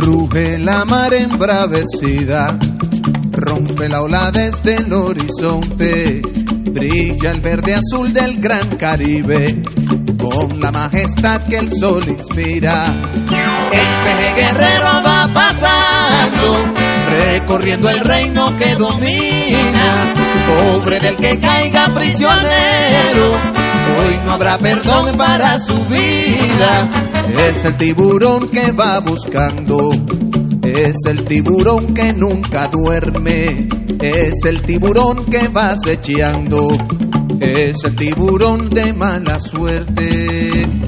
Ruge la mar embravecida, rompe la ola desde el horizonte, brilla el verde azul del gran Caribe, con la majestad que el sol inspira. El peje guerrero va pasando, recorriendo el reino que domina, pobre del que caiga prisionero, hoy no habrá perdón para su vida. Es el tiburón que va buscando, es el tiburón que nunca duerme, es el tiburón que va acechando, es el tiburón de mala suerte.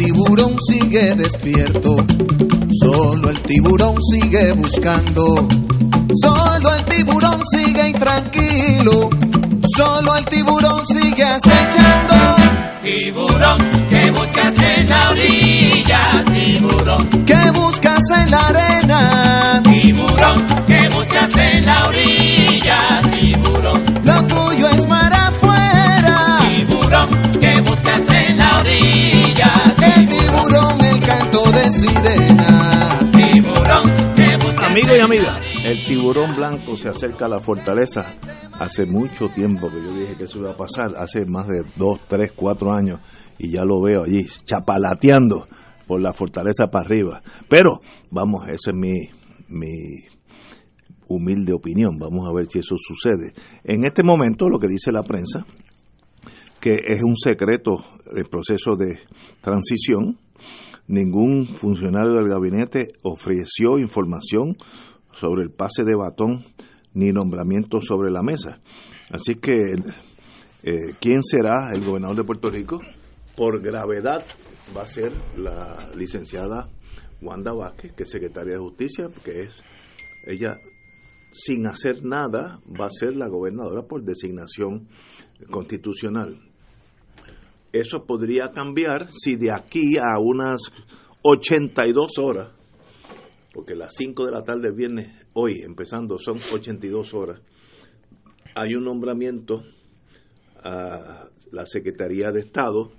Tiburón sigue despierto, solo el tiburón sigue buscando, solo el tiburón sigue intranquilo, solo el tiburón sigue acechando. Tiburón, que buscas en la orilla? Tiburón, ¿qué buscas en la arena? Tiburón, que buscas en la orilla? Tiburón, lo tuyo es mar afuera. Tiburón, que buscas en Amigo y amiga, el tiburón blanco se acerca a la fortaleza. Hace mucho tiempo que yo dije que eso iba a pasar, hace más de dos, tres, cuatro años, y ya lo veo allí, chapalateando por la fortaleza para arriba. Pero, vamos, eso es mi, mi humilde opinión, vamos a ver si eso sucede. En este momento, lo que dice la prensa, que es un secreto el proceso de transición, ningún funcionario del gabinete ofreció información sobre el pase de batón ni nombramiento sobre la mesa. Así que, eh, ¿quién será el gobernador de Puerto Rico? Por gravedad va a ser la licenciada Wanda Vázquez, que es secretaria de Justicia, que es ella, sin hacer nada, va a ser la gobernadora por designación constitucional. Eso podría cambiar si de aquí a unas 82 horas, porque las 5 de la tarde viernes, hoy empezando, son 82 horas, hay un nombramiento a la Secretaría de Estado,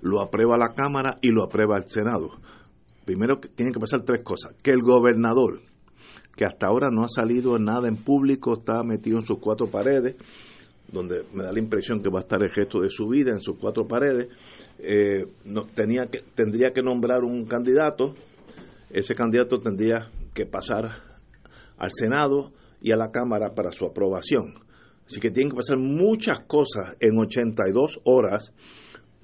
lo aprueba la Cámara y lo aprueba el Senado. Primero tienen que pasar tres cosas. Que el gobernador, que hasta ahora no ha salido nada en público, está metido en sus cuatro paredes, donde me da la impresión que va a estar el resto de su vida en sus cuatro paredes, eh, no, tenía que, tendría que nombrar un candidato, ese candidato tendría que pasar al Senado y a la Cámara para su aprobación. Así que tienen que pasar muchas cosas en 82 horas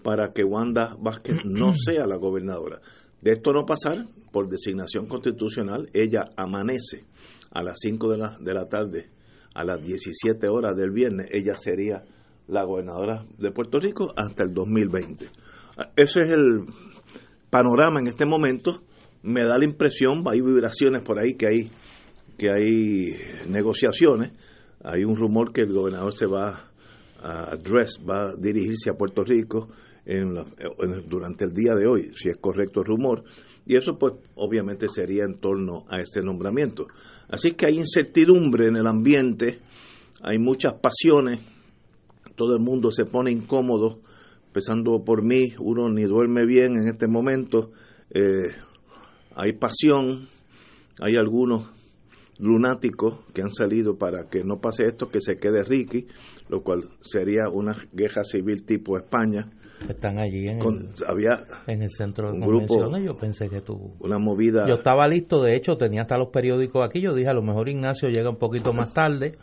para que Wanda Vázquez no sea la gobernadora. De esto no pasar, por designación constitucional, ella amanece a las 5 de la, de la tarde a las 17 horas del viernes, ella sería la gobernadora de Puerto Rico hasta el 2020. Ese es el panorama en este momento. Me da la impresión, hay vibraciones por ahí que hay que hay negociaciones. Hay un rumor que el gobernador se va a va dirigirse a Puerto Rico en la, en, durante el día de hoy, si es correcto el rumor. Y eso pues obviamente sería en torno a este nombramiento. Así que hay incertidumbre en el ambiente, hay muchas pasiones, todo el mundo se pone incómodo, empezando por mí, uno ni duerme bien en este momento, eh, hay pasión, hay algunos lunáticos que han salido para que no pase esto, que se quede Ricky, lo cual sería una guerra civil tipo España. Están allí en, Con- el, había en el centro de un grupo- convenciones. Yo pensé que tú. una movida. Yo estaba listo, de hecho, tenía hasta los periódicos aquí. Yo dije, a lo mejor Ignacio llega un poquito más tarde,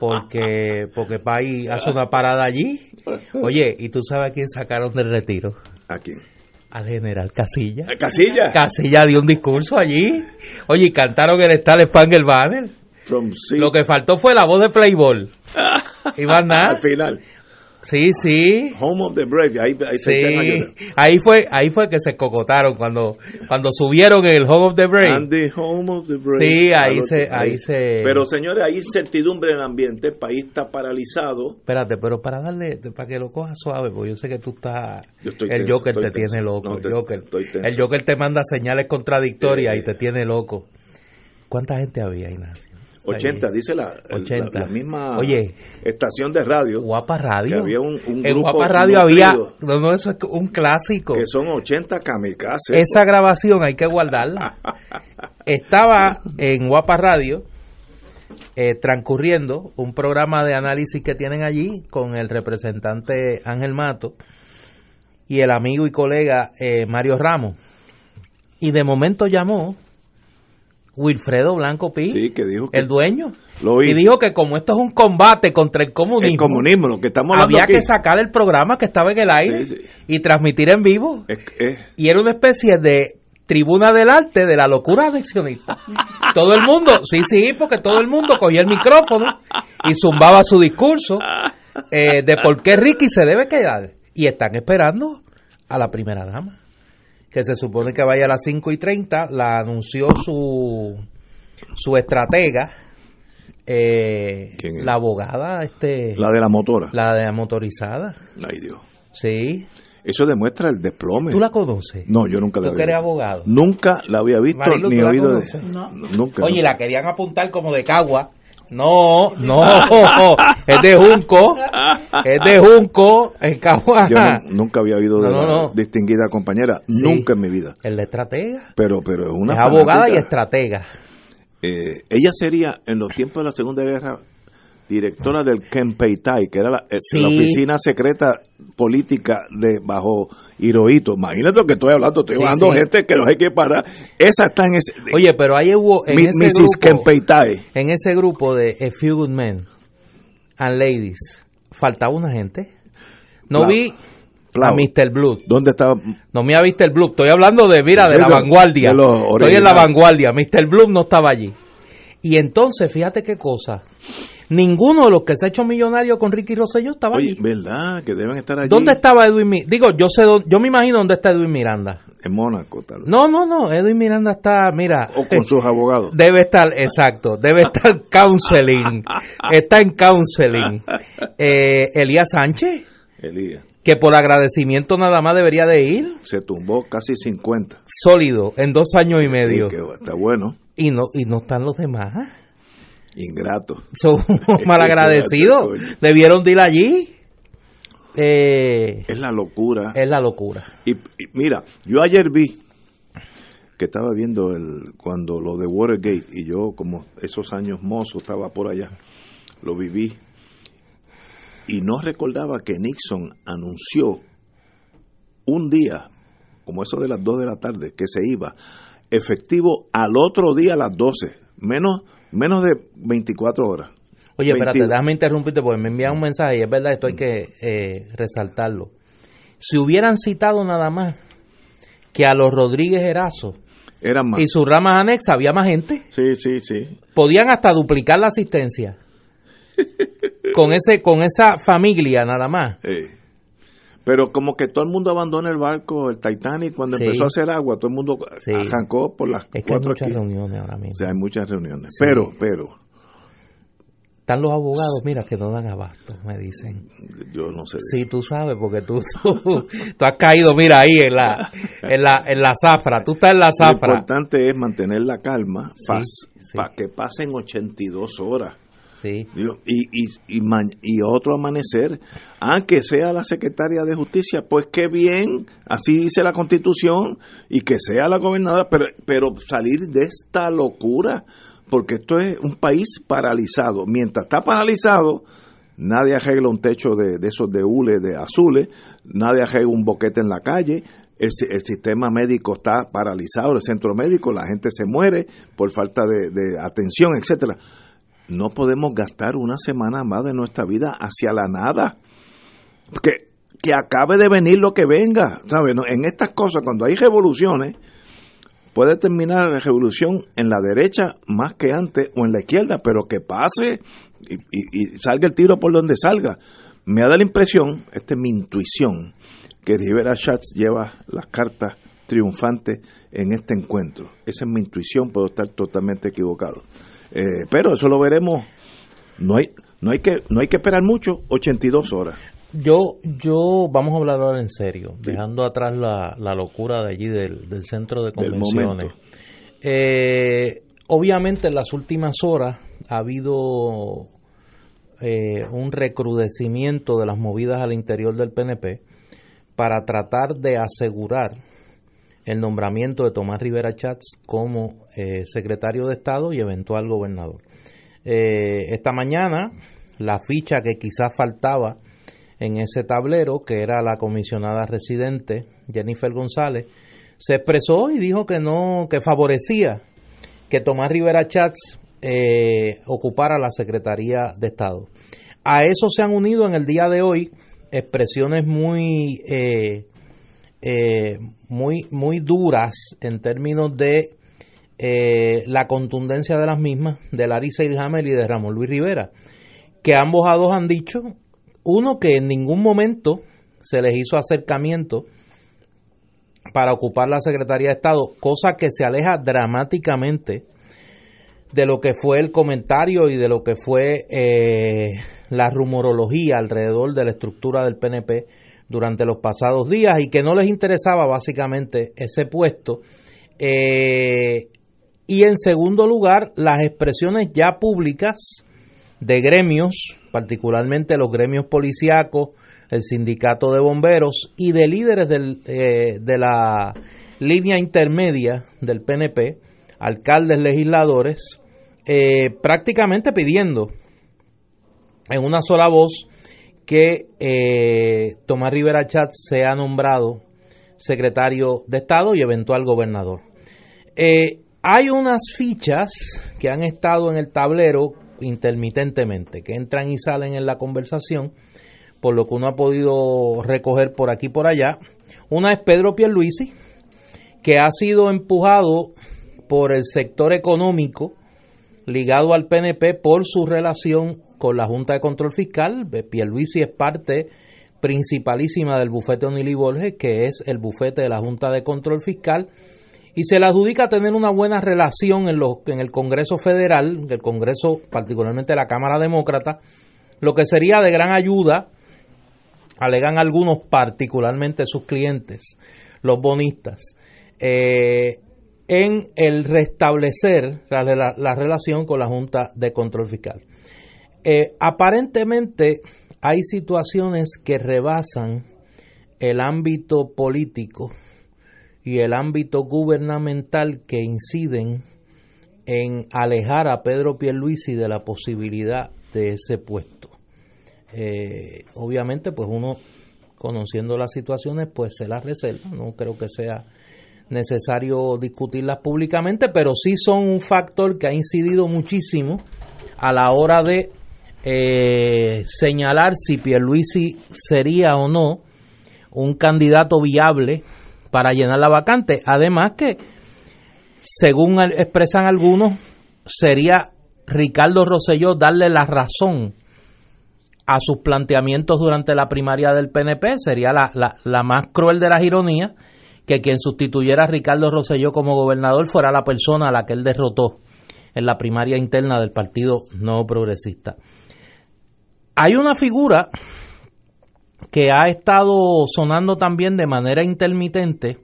porque porque Pai hace una parada allí. Oye, ¿y tú sabes a quién sacaron del retiro? ¿A quién? Al general Casilla. Casilla. Casilla dio un discurso allí. Oye, y cantaron el Star Spangled Banner. From Lo que faltó fue la voz de Playboy. Y más nada. Al final. Sí, sí. Home of the Brave. Ahí, ahí se Sí, ahí fue, ahí fue que se cocotaron cuando, cuando subieron en el Home of the Brave. And the home of the brave. Sí, ahí se- ahí se- Pero señores, hay incertidumbre en el ambiente, el país está paralizado. Espérate, pero para darle, para que lo cojas suave, porque yo sé que tú estás. Yo estoy el tenso, Joker estoy te tenso. tiene loco. No, el, Joker. el Joker te manda señales contradictorias Eh, y te tiene loco. ¿Cuánta gente había, Ignacio? 80, Ahí. dice la, el- 80. la, la misma Oye. estación de radio, Guapa Radio. Que había un- un en Guapa Radio había. No, no, eso es un clásico. que son 80 kamikazes. Esa grabación hay que guardarla. Estaba en Guapa Radio eh, transcurriendo un programa de análisis que tienen allí con el representante Ángel Mato y el amigo y colega eh, Mario Ramos. Y de momento llamó Wilfredo Blanco Pi, Sí, que dijo que el dueño, Lo y dijo que como esto es un combate contra el comunismo, el comunismo, lo que estamos había aquí. que sacar el programa que estaba en el aire Sí, sí. y transmitir en vivo es, es- y era una especie de tribuna del arte de la locura anexionista. Todo el mundo, sí, sí, porque todo el mundo cogía el micrófono y zumbaba su discurso eh, de por qué Ricky se debe quedar. Y están esperando a la primera dama, que se supone que vaya a las 5 y 30, la anunció su, su estratega, eh, ¿Quién es? la abogada, este, la de la motora. la de la motorizada. Ay, Dios. Sí, Eso demuestra el desplome. ¿tú la conoces? No, yo nunca la Tú que eres visto. abogado. Nunca la había visto Marilu, ni ¿tú la oído de conoces? Nunca. Oye, la querían apuntar como de cagua. No, no, es de Junco, es de Junco, en Cagua. Yo nu- nunca había oído de No, no, la no. distinguida compañera, Sí. nunca en mi vida. El de estratega. Pero, pero es una es abogada y estratega. Eh, ella sería, en los tiempos de la Segunda Guerra, directora del Kempeitai, que era la, eh, Sí. la oficina secreta política de bajo Hirohito. Imagínate lo que estoy hablando, estoy Sí, hablando sí. gente que no hay que parar. Esa está en ese... Oye, pero ahí hubo en Mi- ese Mrs. grupo, Kempeitai. en ese grupo de A Few Good Men and Ladies, faltaba una gente. No vi Plau. a Mr. Blue. ¿Dónde está? No me ha visto el Blue. Estoy hablando de, mira, de la vanguardia. Estoy en la vanguardia. Mr. Blue no estaba allí. Y entonces, fíjate qué cosa. Ninguno de los que se ha hecho millonario con Ricky Rosselló estaba Oye, allí. ¿verdad? Que deben estar allí. ¿Dónde estaba Edwin Miranda? Digo, yo sé, dónde- yo me imagino dónde está Edwin Miranda. En Mónaco, tal vez. No, no, no. Edwin Miranda está, mira. O con sus abogados. Debe estar, exacto, debe estar counseling. Está en counseling. Eh, Elías Sánchez, Elías. que por agradecimiento nada más debería de ir. Se tumbó casi 50. Sólido, en dos años y medio. Que está bueno. Y no, y no están los demás. Ingrato. Son malagradecidos. Debieron de ir allí. Eh, Es la locura. es la locura. Y, y mira, yo ayer vi que estaba viendo el cuando lo de Watergate y yo como esos años mozo estaba por allá, lo viví y no recordaba que Nixon anunció un día, como eso de las 2 de la tarde, que se iba efectivo al otro día a las 12, menos menos de 24 horas. Oye, espérate, 22. déjame interrumpirte porque me envían un mensaje y es verdad, esto hay que eh, resaltarlo. Si hubieran citado nada más que a los Rodríguez Erazo Eran más. y sus ramas anexas, había más gente. Sí, sí, sí. Podían hasta duplicar la asistencia. Con ese con esa familia nada más. Eh, Pero como que todo el mundo abandona el barco, el Titanic, cuando Sí. empezó a hacer agua, todo el mundo Sí. arrancó por las Es que hay cuatro muchas esquinas. reuniones ahora O mismo. sea, hay muchas reuniones. Pero, pero, Están los abogados, mira, que no dan abasto, me dicen. yo no sé. Sí, tú sabes, porque tú, tú, tú has caído, mira, ahí en la, en la, en la zafra. Tú estás en la Lo zafra. importante es mantener la calma para que pasen 82 horas. Sí. Y, y, y, otro amanecer, aunque sea la secretaria de justicia, pues qué bien, así dice la constitución, y que sea la gobernadora, pero, pero salir de esta locura, porque esto es un país paralizado. Mientras está paralizado, nadie arregla un techo de, esos de hule, de azules, nadie arregla un boquete en la calle, el, sistema médico está paralizado, el centro médico, la gente se muere por falta de, de atención, etcétera. No podemos gastar una semana más de nuestra vida hacia la nada. Que, que acabe de venir lo que venga. ¿sabes? En estas cosas, cuando hay revoluciones, puede terminar la revolución en la derecha más que antes o en la izquierda, pero que pase y, salga el tiro por donde salga. Me da la impresión, esta es mi intuición, que Rivera Schatz lleva las cartas triunfantes en este encuentro. Esa es mi intuición, puedo estar totalmente equivocado. Eh, pero eso lo veremos. No hay, no hay que, no hay que esperar mucho, 82 horas. Yo, yo, vamos a hablar ahora en serio, dejando atrás la, la, locura de allí del, del centro de convenciones. Eh, obviamente en las últimas horas ha habido eh, un recrudecimiento de las movidas al interior del PNP para tratar de asegurar el nombramiento de Tomás Rivera Chats como eh, secretario de Estado y eventual gobernador. esta mañana la ficha que quizás faltaba en ese tablero, que era la comisionada residente Jennifer González, se expresó y dijo que no, que favorecía que Tomás Rivera Chats eh, ocupara la Secretaría de Estado. A eso se han unido en el día de hoy expresiones muy, eh, eh, muy, muy duras en términos de la contundencia de las mismas de Larissa Ilhamel y de Ramón Luis Rivera, que ambos a dos han dicho uno, que en ningún momento se les hizo acercamiento para ocupar la Secretaría de Estado, cosa que se aleja dramáticamente de lo que fue el comentario y de lo que fue eh, la rumorología alrededor de la estructura del PNP durante los pasados días y que no les interesaba básicamente ese puesto. Eh, y en segundo lugar, las expresiones ya públicas de gremios, particularmente los gremios policíacos, el sindicato de bomberos y de líderes eh, de la línea intermedia del PNP, alcaldes, legisladores, eh, prácticamente pidiendo en una sola voz que eh, Tomás Rivera Chat sea nombrado secretario de Estado y eventual gobernador. Hay unas fichas que han estado en el tablero intermitentemente, que entran y salen en la conversación, por lo que uno ha podido recoger por aquí y por allá. Una es Pedro Pierluisi, que ha sido empujado por el sector económico ligado al PNP por su relación con la Junta de Control Fiscal. Pierluisi es parte principalísima del bufete Onili Borges, que es el bufete de la Junta de Control Fiscal y se le adjudica tener una buena relación en, los, en el Congreso Federal, el Congreso, particularmente la Cámara Demócrata, lo que sería de gran ayuda, alegan algunos, particularmente sus clientes, los bonistas, eh, en el restablecer la, relación con la Junta de Control Fiscal. Eh, aparentemente hay situaciones que rebasan el ámbito político y el ámbito gubernamental que inciden en alejar a Pedro Pierluisi de la posibilidad de ese puesto. Eh, obviamente, pues uno conociendo las situaciones, pues se las reserva. No creo que sea necesario discutirlas públicamente, pero sí son un factor que ha incidido muchísimo a la hora de eh, señalar si Pierluisi sería o no un candidato viable para llenar la vacante. Además que, según expresan algunos, sería Ricardo Rosselló darle la razón a sus planteamientos durante la primaria del PNP. Sería la, la, más cruel de las ironías que quien sustituyera a Ricardo Rosselló como gobernador fuera la persona a la que él derrotó en la primaria interna del Partido No Progresista. Hay una figura que ha estado sonando también de manera intermitente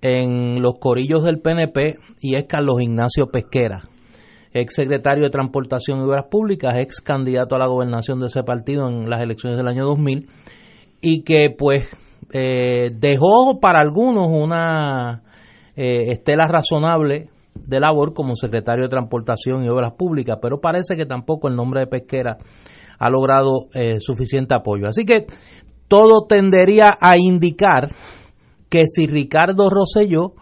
en los corillos del PNP y es Carlos Ignacio Pesquera, ex secretario de Transportación y Obras Públicas, ex candidato a la gobernación de ese partido en las elecciones del año 2000 y que pues eh, dejó para algunos una eh, estela razonable de labor como secretario de Transportación y Obras Públicas, pero parece que tampoco el nombre de Pesquera ha logrado eh, suficiente apoyo. Así que todo tendería a indicar que si Ricardo Rosselló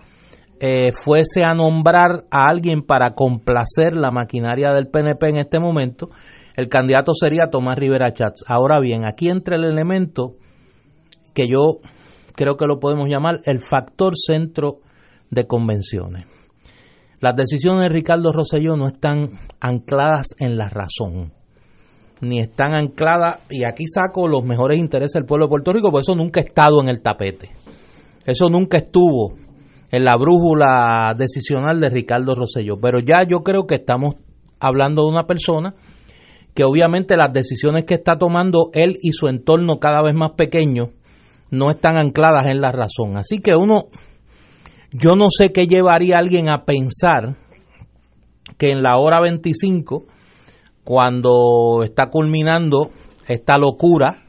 eh, fuese a nombrar a alguien para complacer la maquinaria del PNP en este momento, el candidato sería Tomás Rivera Chats. Ahora bien, aquí entra el elemento que yo creo que lo podemos llamar el factor centro de convenciones. Las decisiones de Ricardo Rosselló no están ancladas en la razón, ni están ancladas, y aquí saco los mejores intereses del pueblo de Puerto Rico, porque eso nunca ha estado en el tapete. Eso nunca estuvo en la brújula decisional de Ricardo Rosselló. Pero ya yo creo que estamos hablando de una persona que obviamente las decisiones que está tomando él y su entorno cada vez más pequeño no están ancladas en la razón. Así que uno, yo no sé qué llevaría a alguien a pensar que en la hora 25, cuando está culminando esta locura,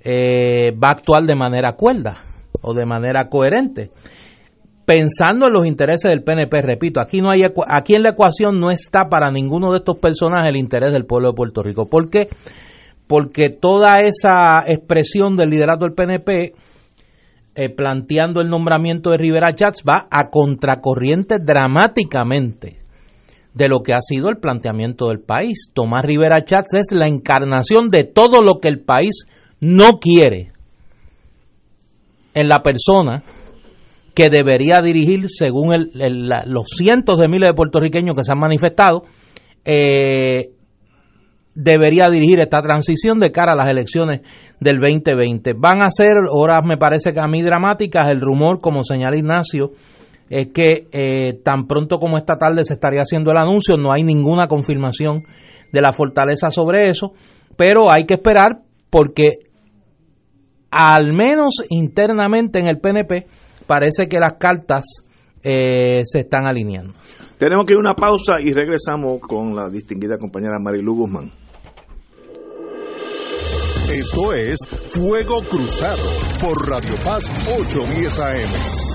eh, va a actuar de manera cuerda o de manera coherente pensando en los intereses del PNP, repito, aquí no hay aquí en la ecuación no está para ninguno de estos personajes el interés del pueblo de Puerto Rico. ¿Por qué? Porque toda esa expresión del liderato del PNP eh, planteando el nombramiento de Rivera Chats va a contracorriente dramáticamente de lo que ha sido el planteamiento del país. Tomás Rivera Chats es la encarnación de todo lo que el país no quiere en la persona que debería dirigir, según el, los cientos de miles de puertorriqueños que se han manifestado, eh, debería dirigir esta transición de cara a las elecciones del 2020. Van a ser horas, me parece que a mí dramáticas, el rumor, como señala Ignacio, es que eh, tan pronto como esta tarde se estaría haciendo el anuncio, no hay ninguna confirmación de la fortaleza sobre eso, pero hay que esperar porque al menos internamente en el PNP, parece que las cartas eh, se están alineando. Tenemos que ir a una pausa y regresamos con la distinguida compañera Marilu Guzmán. Esto es Fuego Cruzado por Radio Paz 810 AM.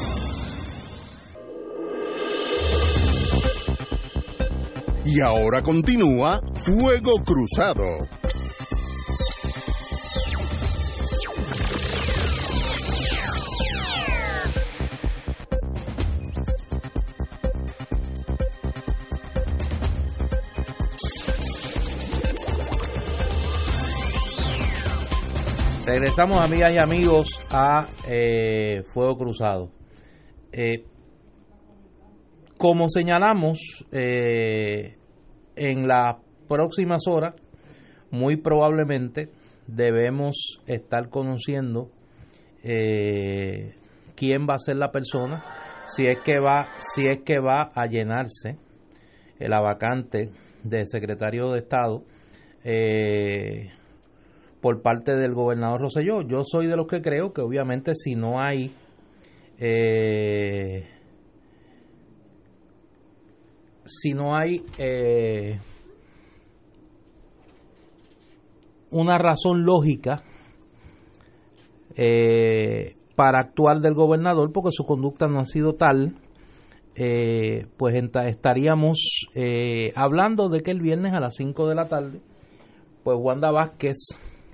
Y ahora continúa Fuego Cruzado. Regresamos, amigas y amigos, a eh, Fuego Cruzado. Eh, como señalamos, eh, en las próximas horas, muy probablemente debemos estar conociendo quién va a ser la persona, si es que va, si es que va a llenarse la vacante de secretario de Estado. Eh, por parte del gobernador Roselló. Yo soy de los que creo que obviamente si no hay eh, si no hay eh, una razón lógica eh, para actuar del gobernador porque su conducta no ha sido tal pues estaríamos hablando de que el viernes a las 5 de la tarde pues Wanda Vázquez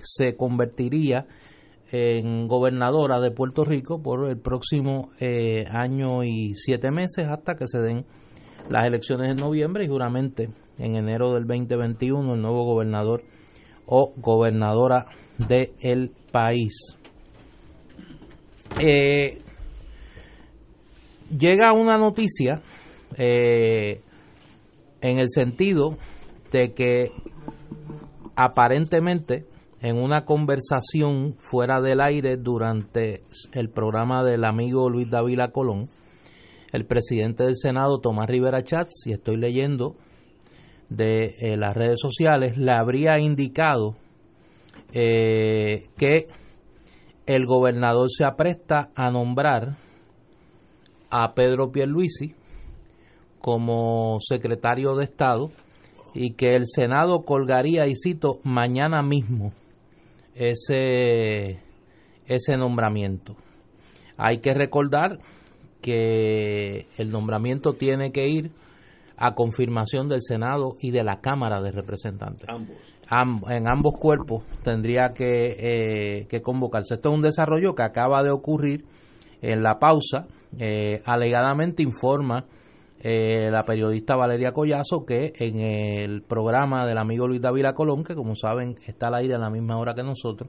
se convertiría en gobernadora de Puerto Rico por el próximo eh, año y siete meses hasta que se den las elecciones en noviembre y juramente en enero del 2021 el nuevo gobernador o gobernadora del país. Eh, llega una noticia eh, en el sentido de que aparentemente en una conversación fuera del aire durante el programa del amigo Luis Davila Colón, el presidente del Senado, Tomás Rivera Chats, y estoy leyendo de eh, las redes sociales, le habría indicado eh, que el gobernador se apresta a nombrar a Pedro Pierluisi como secretario de Estado y que el Senado colgaría, y cito, mañana mismo ese, ese nombramiento. Hay que recordar que el nombramiento tiene que ir a confirmación del Senado y de la Cámara de Representantes. Ambos. en ambos cuerpos tendría que, eh, que convocarse. Esto es un desarrollo que acaba de ocurrir en la pausa. Eh, alegadamente informa eh, la periodista Valeria Collazo que en el programa del amigo Luis David Colón, que como saben está al aire a la misma hora que nosotros,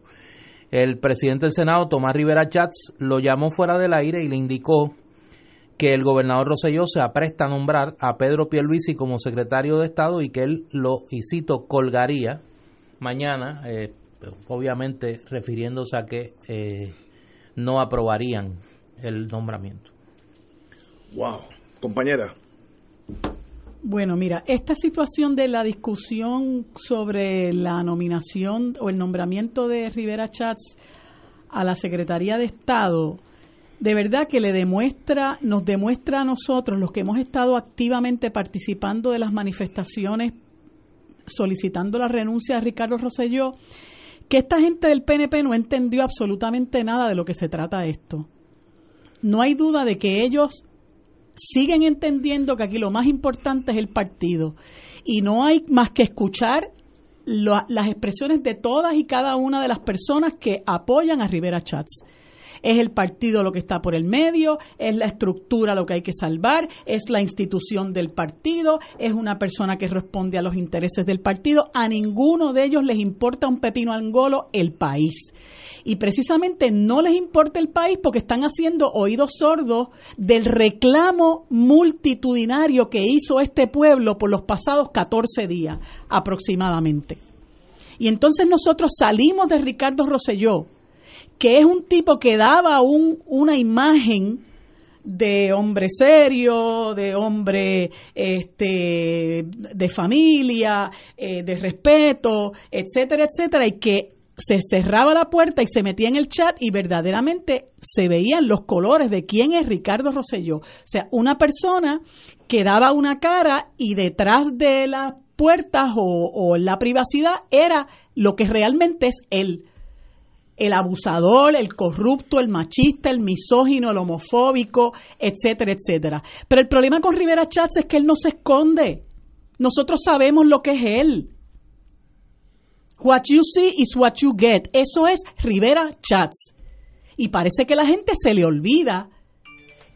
el presidente del Senado, Tomás Rivera Chats, lo llamó fuera del aire y le indicó que el gobernador Roselló se apresta a nombrar a Pedro Pierluisi como secretario de Estado y que él lo, y cito, colgaría mañana, eh, obviamente refiriéndose a que eh, no aprobarían el nombramiento. Wow, compañera. Bueno, mira, esta situación de la discusión sobre la nominación o el nombramiento de Rivera Chats a la Secretaría de Estado, de verdad que le demuestra, nos demuestra a nosotros, los que hemos estado activamente participando de las manifestaciones solicitando la renuncia de Ricardo Rosselló, que esta gente del PNP no entendió absolutamente nada de lo que se trata esto. No hay duda de que ellos siguen entendiendo que aquí lo más importante es el partido y no hay más que escuchar las expresiones de todas y cada una de las personas que apoyan a Rivera Chats es el partido lo que está por el medio, es la estructura lo que hay que salvar, es la institución del partido, es una persona que responde a los intereses del partido. A ninguno de ellos les importa un pepino angolo el país. Y precisamente no les importa el país porque están haciendo oídos sordos del reclamo multitudinario que hizo este pueblo por los pasados 14 días aproximadamente. Y entonces nosotros salimos de Ricardo Rosselló, que es un tipo que daba un, una imagen de hombre serio, de hombre este, de familia, eh, de respeto, etcétera, etcétera, y que se cerraba la puerta y se metía en el chat y verdaderamente se veían los colores de quién es Ricardo Rosselló. O sea, una persona que daba una cara y detrás de las puertas o, o la privacidad era lo que realmente es él el abusador, el corrupto, el machista, el misógino, el homofóbico, etcétera, etcétera. Pero el problema con Rivera Chats es que él no se esconde. Nosotros sabemos lo que es él. What you see is what you get. Eso es Rivera Chats. Y parece que la gente se le olvida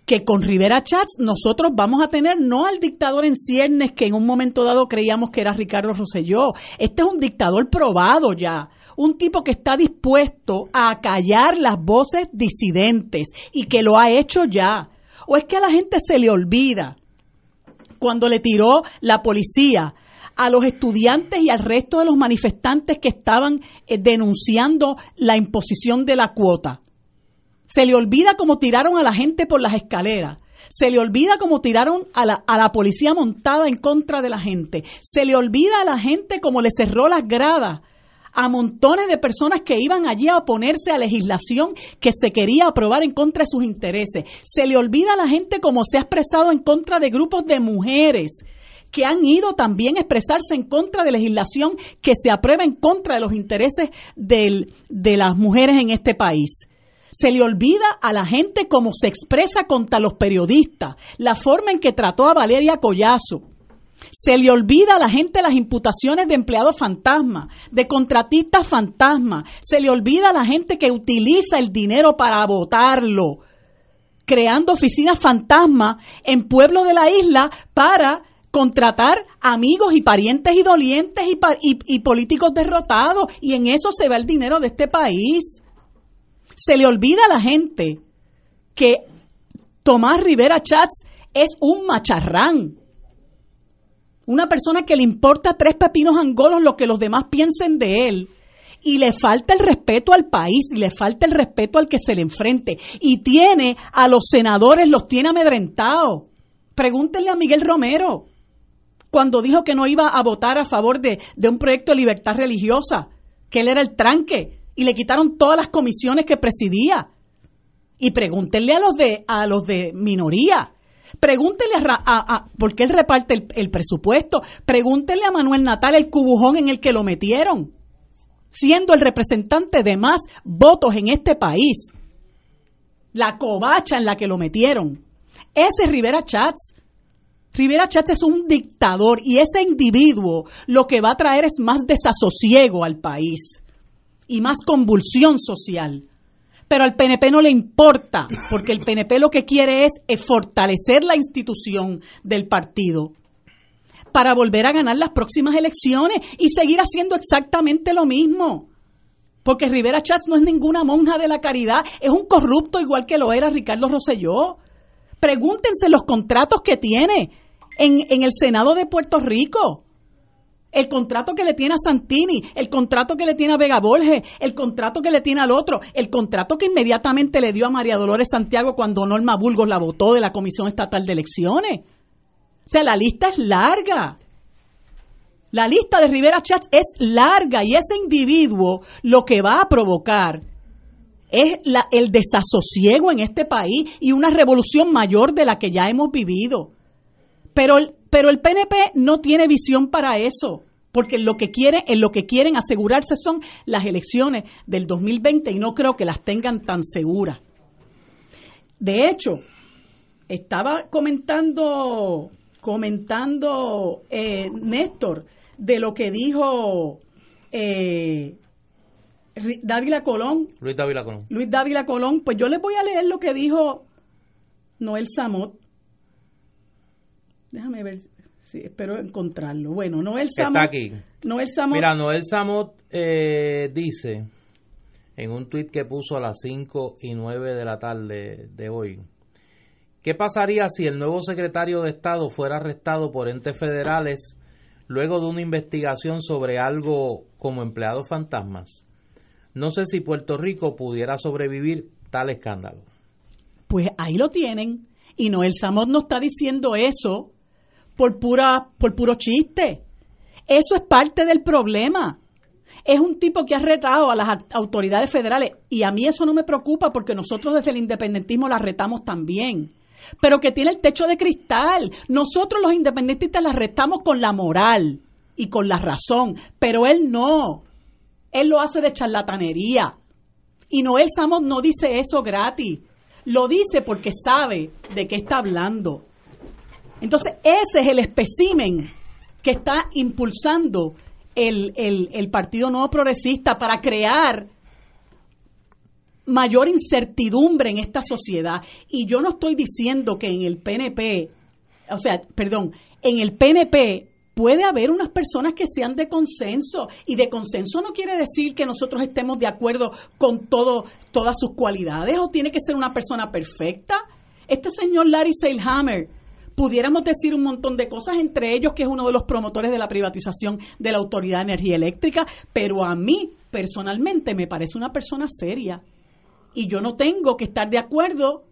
que con Rivera Chats nosotros vamos a tener no al dictador en ciernes que en un momento dado creíamos que era Ricardo Rosselló. Este es un dictador probado ya un tipo que está dispuesto a callar las voces disidentes y que lo ha hecho ya. ¿O es que a la gente se le olvida cuando le tiró la policía a los estudiantes y al resto de los manifestantes que estaban eh, denunciando la imposición de la cuota? Se le olvida cómo tiraron a la gente por las escaleras. Se le olvida cómo tiraron a la, a la policía montada en contra de la gente. Se le olvida a la gente cómo le cerró las gradas a montones de personas que iban allí a oponerse a legislación que se quería aprobar en contra de sus intereses. Se le olvida a la gente cómo se ha expresado en contra de grupos de mujeres que han ido también a expresarse en contra de legislación que se aprueba en contra de los intereses de las mujeres en este país. Se le olvida a la gente cómo se expresa contra los periodistas, la forma en que trató a Valeria Collazo, se le olvida a la gente las imputaciones de empleados fantasma, de contratistas fantasma. Se le olvida a la gente que utiliza el dinero para votarlo, creando oficinas fantasma en pueblo de la isla para contratar amigos y parientes y dolientes y, y políticos derrotados. Y en eso se va el dinero de este país. Se le olvida a la gente que Tomás Rivera Chats es un macharrán una persona que le importa tres pepinos angolos lo que los demás piensen de él. Y le falta el respeto al país, y le falta el respeto al que se le enfrente. Y tiene a los senadores, los tiene amedrentados. Pregúntenle a Miguel Romero, cuando dijo que no iba a votar a favor de, de un proyecto de libertad religiosa, que él era el tranque, y le quitaron todas las comisiones que presidía. Y pregúntenle a los de, a los de minoría, Pregúntele a, por qué él reparte el, presupuesto. Pregúntele a Manuel Natal el cubujón en el que lo metieron, siendo el representante de más votos en este país. La covacha en la que lo metieron. Ese es Rivera Chats. Rivera Chats es un dictador y ese individuo lo que va a traer es más desasosiego al país y más convulsión social. Pero al PNP no le importa, porque el PNP lo que quiere es fortalecer la institución del partido para volver a ganar las próximas elecciones y seguir haciendo exactamente lo mismo. Porque Rivera Chats no es ninguna monja de la caridad, es un corrupto igual que lo era Ricardo Rosselló. Pregúntense los contratos que tiene en, en el Senado de Puerto Rico. El contrato que le tiene a Santini, el contrato que le tiene a Vega Borges, el contrato que le tiene al otro, el contrato que inmediatamente le dio a María Dolores Santiago cuando Norma Burgos la votó de la Comisión Estatal de Elecciones. O sea, la lista es larga. La lista de Rivera Chats es larga y ese individuo lo que va a provocar es la, el desasosiego en este país y una revolución mayor de la que ya hemos vivido. Pero, pero el PNP no tiene visión para eso, porque lo que quieren, en lo que quieren asegurarse son las elecciones del 2020 y no creo que las tengan tan seguras. De hecho, estaba comentando comentando eh, Néstor de lo que dijo eh, Dávila Colón. Luis Dávila Colón. Luis Dávila Colón, pues yo les voy a leer lo que dijo Noel Samot. Déjame ver si espero encontrarlo. Bueno, Noel Samot. Está aquí. Noel Samot. Mira, Noel Samot eh, dice en un tuit que puso a las 5 y 9 de la tarde de hoy. ¿Qué pasaría si el nuevo secretario de Estado fuera arrestado por entes federales luego de una investigación sobre algo como empleados fantasmas? No sé si Puerto Rico pudiera sobrevivir tal escándalo. Pues ahí lo tienen. Y Noel Samot no está diciendo eso por, pura, por puro chiste. Eso es parte del problema. Es un tipo que ha retado a las autoridades federales y a mí eso no me preocupa porque nosotros desde el independentismo las retamos también. Pero que tiene el techo de cristal. Nosotros los independentistas las retamos con la moral y con la razón, pero él no. Él lo hace de charlatanería. Y Noel Samos no dice eso gratis. Lo dice porque sabe de qué está hablando. Entonces, ese es el especimen que está impulsando el, el, Partido Nuevo Progresista para crear mayor incertidumbre en esta sociedad. Y yo no estoy diciendo que en el PNP, o sea, perdón, en el PNP puede haber unas personas que sean de consenso y de consenso no quiere decir que nosotros estemos de acuerdo con todo todas sus cualidades o tiene que ser una persona perfecta. Este señor Larry Seilhammer, pudiéramos decir un montón de cosas, entre ellos que es uno de los promotores de la privatización de la Autoridad de Energía Eléctrica, pero a mí personalmente me parece una persona seria y yo no tengo que estar de acuerdo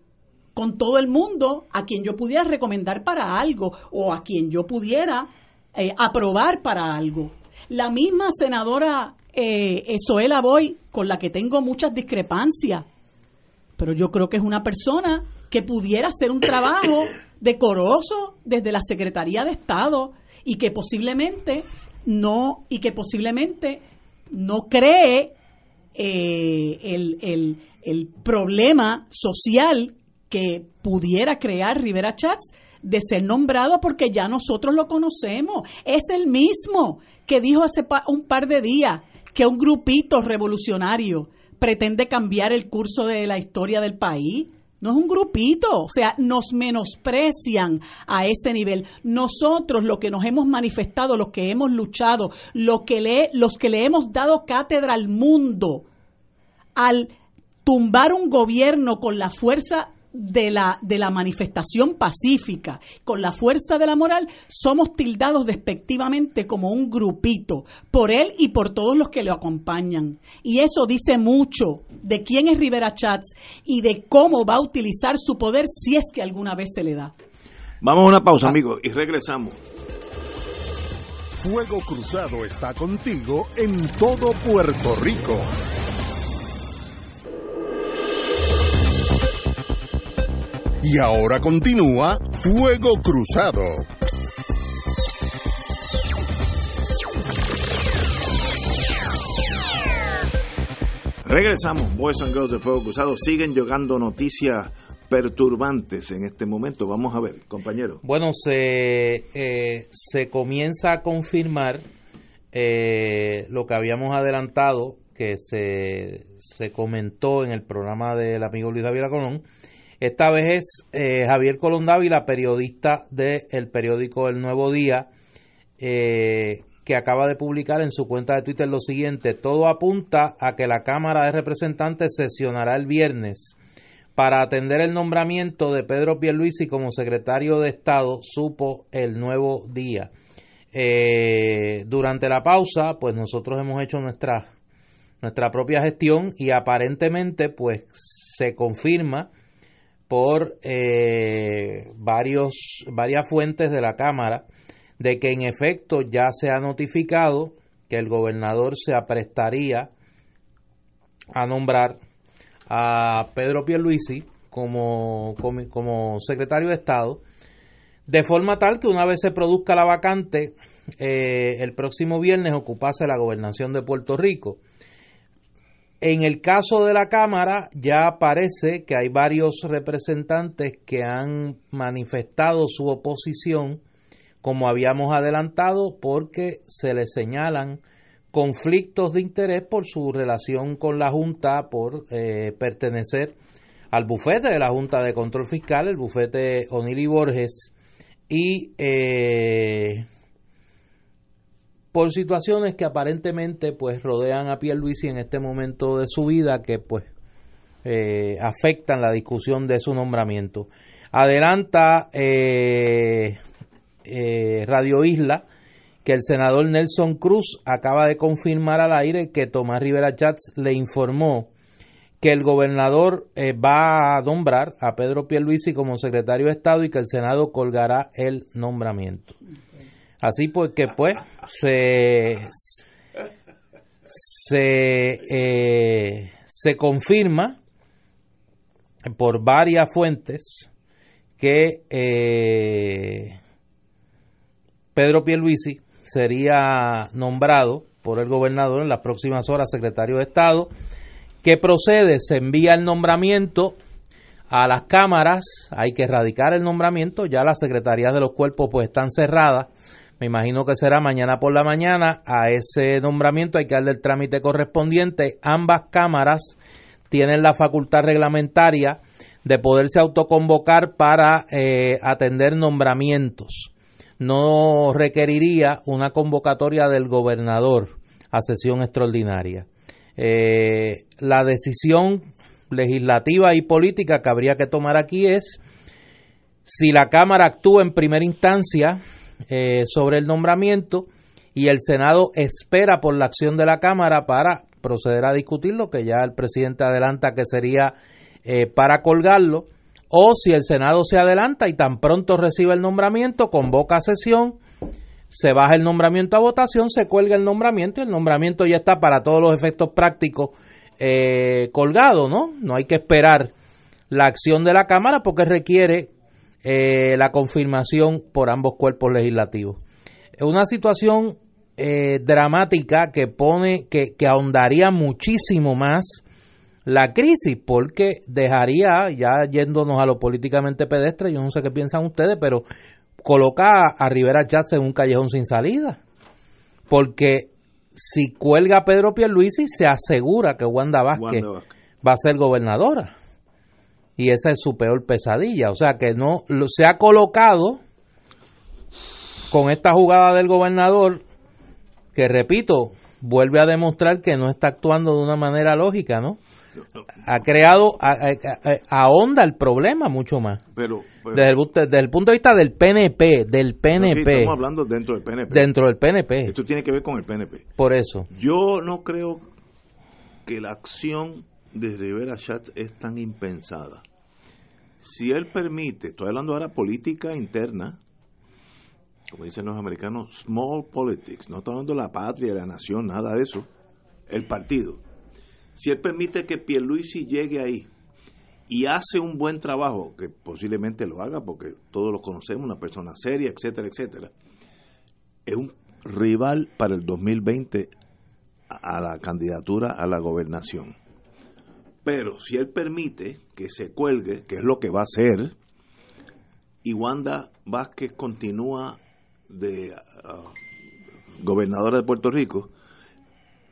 con todo el mundo a quien yo pudiera recomendar para algo o a quien yo pudiera eh, aprobar para algo. La misma senadora eh, Zoela Boy, con la que tengo muchas discrepancias, pero yo creo que es una persona que pudiera hacer un trabajo decoroso desde la Secretaría de Estado y que posiblemente no y que posiblemente no cree eh, el, el, el problema social que pudiera crear Rivera Chats de ser nombrado porque ya nosotros lo conocemos. Es el mismo que dijo hace un par de días que un grupito revolucionario pretende cambiar el curso de la historia del país. No es un grupito, o sea, nos menosprecian a ese nivel. Nosotros, lo que nos hemos manifestado, los que hemos luchado, lo que le, los que le hemos dado cátedra al mundo, al tumbar un gobierno con la fuerza de la, de la manifestación pacífica, con la fuerza de la moral, somos tildados despectivamente como un grupito, por él y por todos los que lo acompañan. Y eso dice mucho de quién es Rivera Chats y de cómo va a utilizar su poder si es que alguna vez se le da. Vamos a una pausa, amigos, y regresamos. Fuego Cruzado está contigo en todo Puerto Rico. Y ahora continúa Fuego Cruzado. Regresamos, Boys and Girls de Fuego Cruzado. Siguen llegando noticias perturbantes en este momento. Vamos a ver, compañero. Bueno, se, eh, se comienza a confirmar eh, lo que habíamos adelantado, que se, se comentó en el programa del amigo Luis David Colón. Esta vez es eh, Javier Colón Dávila, periodista del periódico El Nuevo Día, que acaba de publicar en su cuenta de Twitter lo siguiente, todo apunta a que la Cámara de Representantes sesionará el viernes para atender el nombramiento de Pedro Pierluisi como secretario de Estado, supo el nuevo día. Eh, durante la pausa, pues nosotros hemos hecho nuestra, nuestra propia gestión y aparentemente, pues se confirma por eh, varios, varias fuentes de la Cámara de que en efecto ya se ha notificado que el gobernador se aprestaría a nombrar a Pedro Pierluisi como, como, secretario de Estado, de forma tal que una vez se produzca la vacante, eh, el próximo viernes ocupase la gobernación de Puerto Rico. En el caso de la Cámara ya parece que hay varios representantes que han manifestado su oposición, como habíamos adelantado, porque se les señalan conflictos de interés por su relación con la Junta, por eh, pertenecer al bufete de la Junta de Control Fiscal, el bufete Onili Borges, y eh, por situaciones que aparentemente pues rodean a Pierluisi en este momento de su vida que pues eh, afectan la discusión de su nombramiento. Adelanta Radio Isla que el senador Nelson Cruz acaba de confirmar al aire que Tomás Rivera Chats le informó que el gobernador eh, va a nombrar a Pedro Pierluisi como secretario de Estado y que el Senado colgará el nombramiento. Así pues que pues se se, eh, se confirma por varias fuentes que eh, Pedro Pierluisi sería nombrado por el gobernador en las próximas horas secretario de Estado. ¿Qué procede? Se envía el nombramiento a las cámaras, hay que erradicar el nombramiento, ya las secretarías de los cuerpos pues están cerradas, me imagino que será mañana por la mañana, a ese nombramiento hay que darle el trámite correspondiente, ambas cámaras tienen la facultad reglamentaria de poderse autoconvocar para eh, atender nombramientos. No requeriría una convocatoria del gobernador a sesión extraordinaria. Eh, la decisión legislativa y política que habría que tomar aquí es si la Cámara actúa en primera instancia eh, sobre el nombramiento y el Senado espera por la acción de la Cámara para proceder a discutirlo, que ya el presidente adelanta que sería eh, para colgarlo, o si el Senado se adelanta y tan pronto recibe el nombramiento, convoca sesión, se baja el nombramiento a votación, se cuelga el nombramiento y el nombramiento ya está para todos los efectos prácticos eh, colgado, ¿no? No hay que esperar la acción de la Cámara porque requiere eh, la confirmación por ambos cuerpos legislativos. Es una situación eh, dramática que pone, que, que ahondaría muchísimo más la crisis, porque dejaría, ya yéndonos a lo políticamente pedestre, yo no sé qué piensan ustedes, pero coloca a Rivera Chats en un callejón sin salida. Porque si cuelga a Pedro Pierluisi, se asegura que Wanda Vázquez, va a ser gobernadora. Y esa es su peor pesadilla. O sea que no se ha colocado con esta jugada del gobernador, que repito, vuelve a demostrar que no está actuando de una manera lógica, ¿no? ha creado, ahonda el problema mucho más. Pero, desde, el, punto de vista del PNP, del PNP. estamos hablando dentro del PNP. Dentro del PNP. Esto tiene que ver con el PNP. Por eso. Yo no creo que la acción de Rivera Chat es tan impensada. Si él permite, estoy hablando ahora política interna, como dicen los americanos, small politics, no estoy hablando de la patria, de la nación, nada de eso, el partido si él permite que Pierluisi llegue ahí y hace un buen trabajo, que posiblemente lo haga porque todos lo conocemos, una persona seria, etcétera, etcétera, es un rival para el 2020 a la candidatura a la gobernación. Pero si él permite que se cuelgue, que es lo que va a hacer, y Wanda Vázquez continúa de uh, gobernadora de Puerto Rico,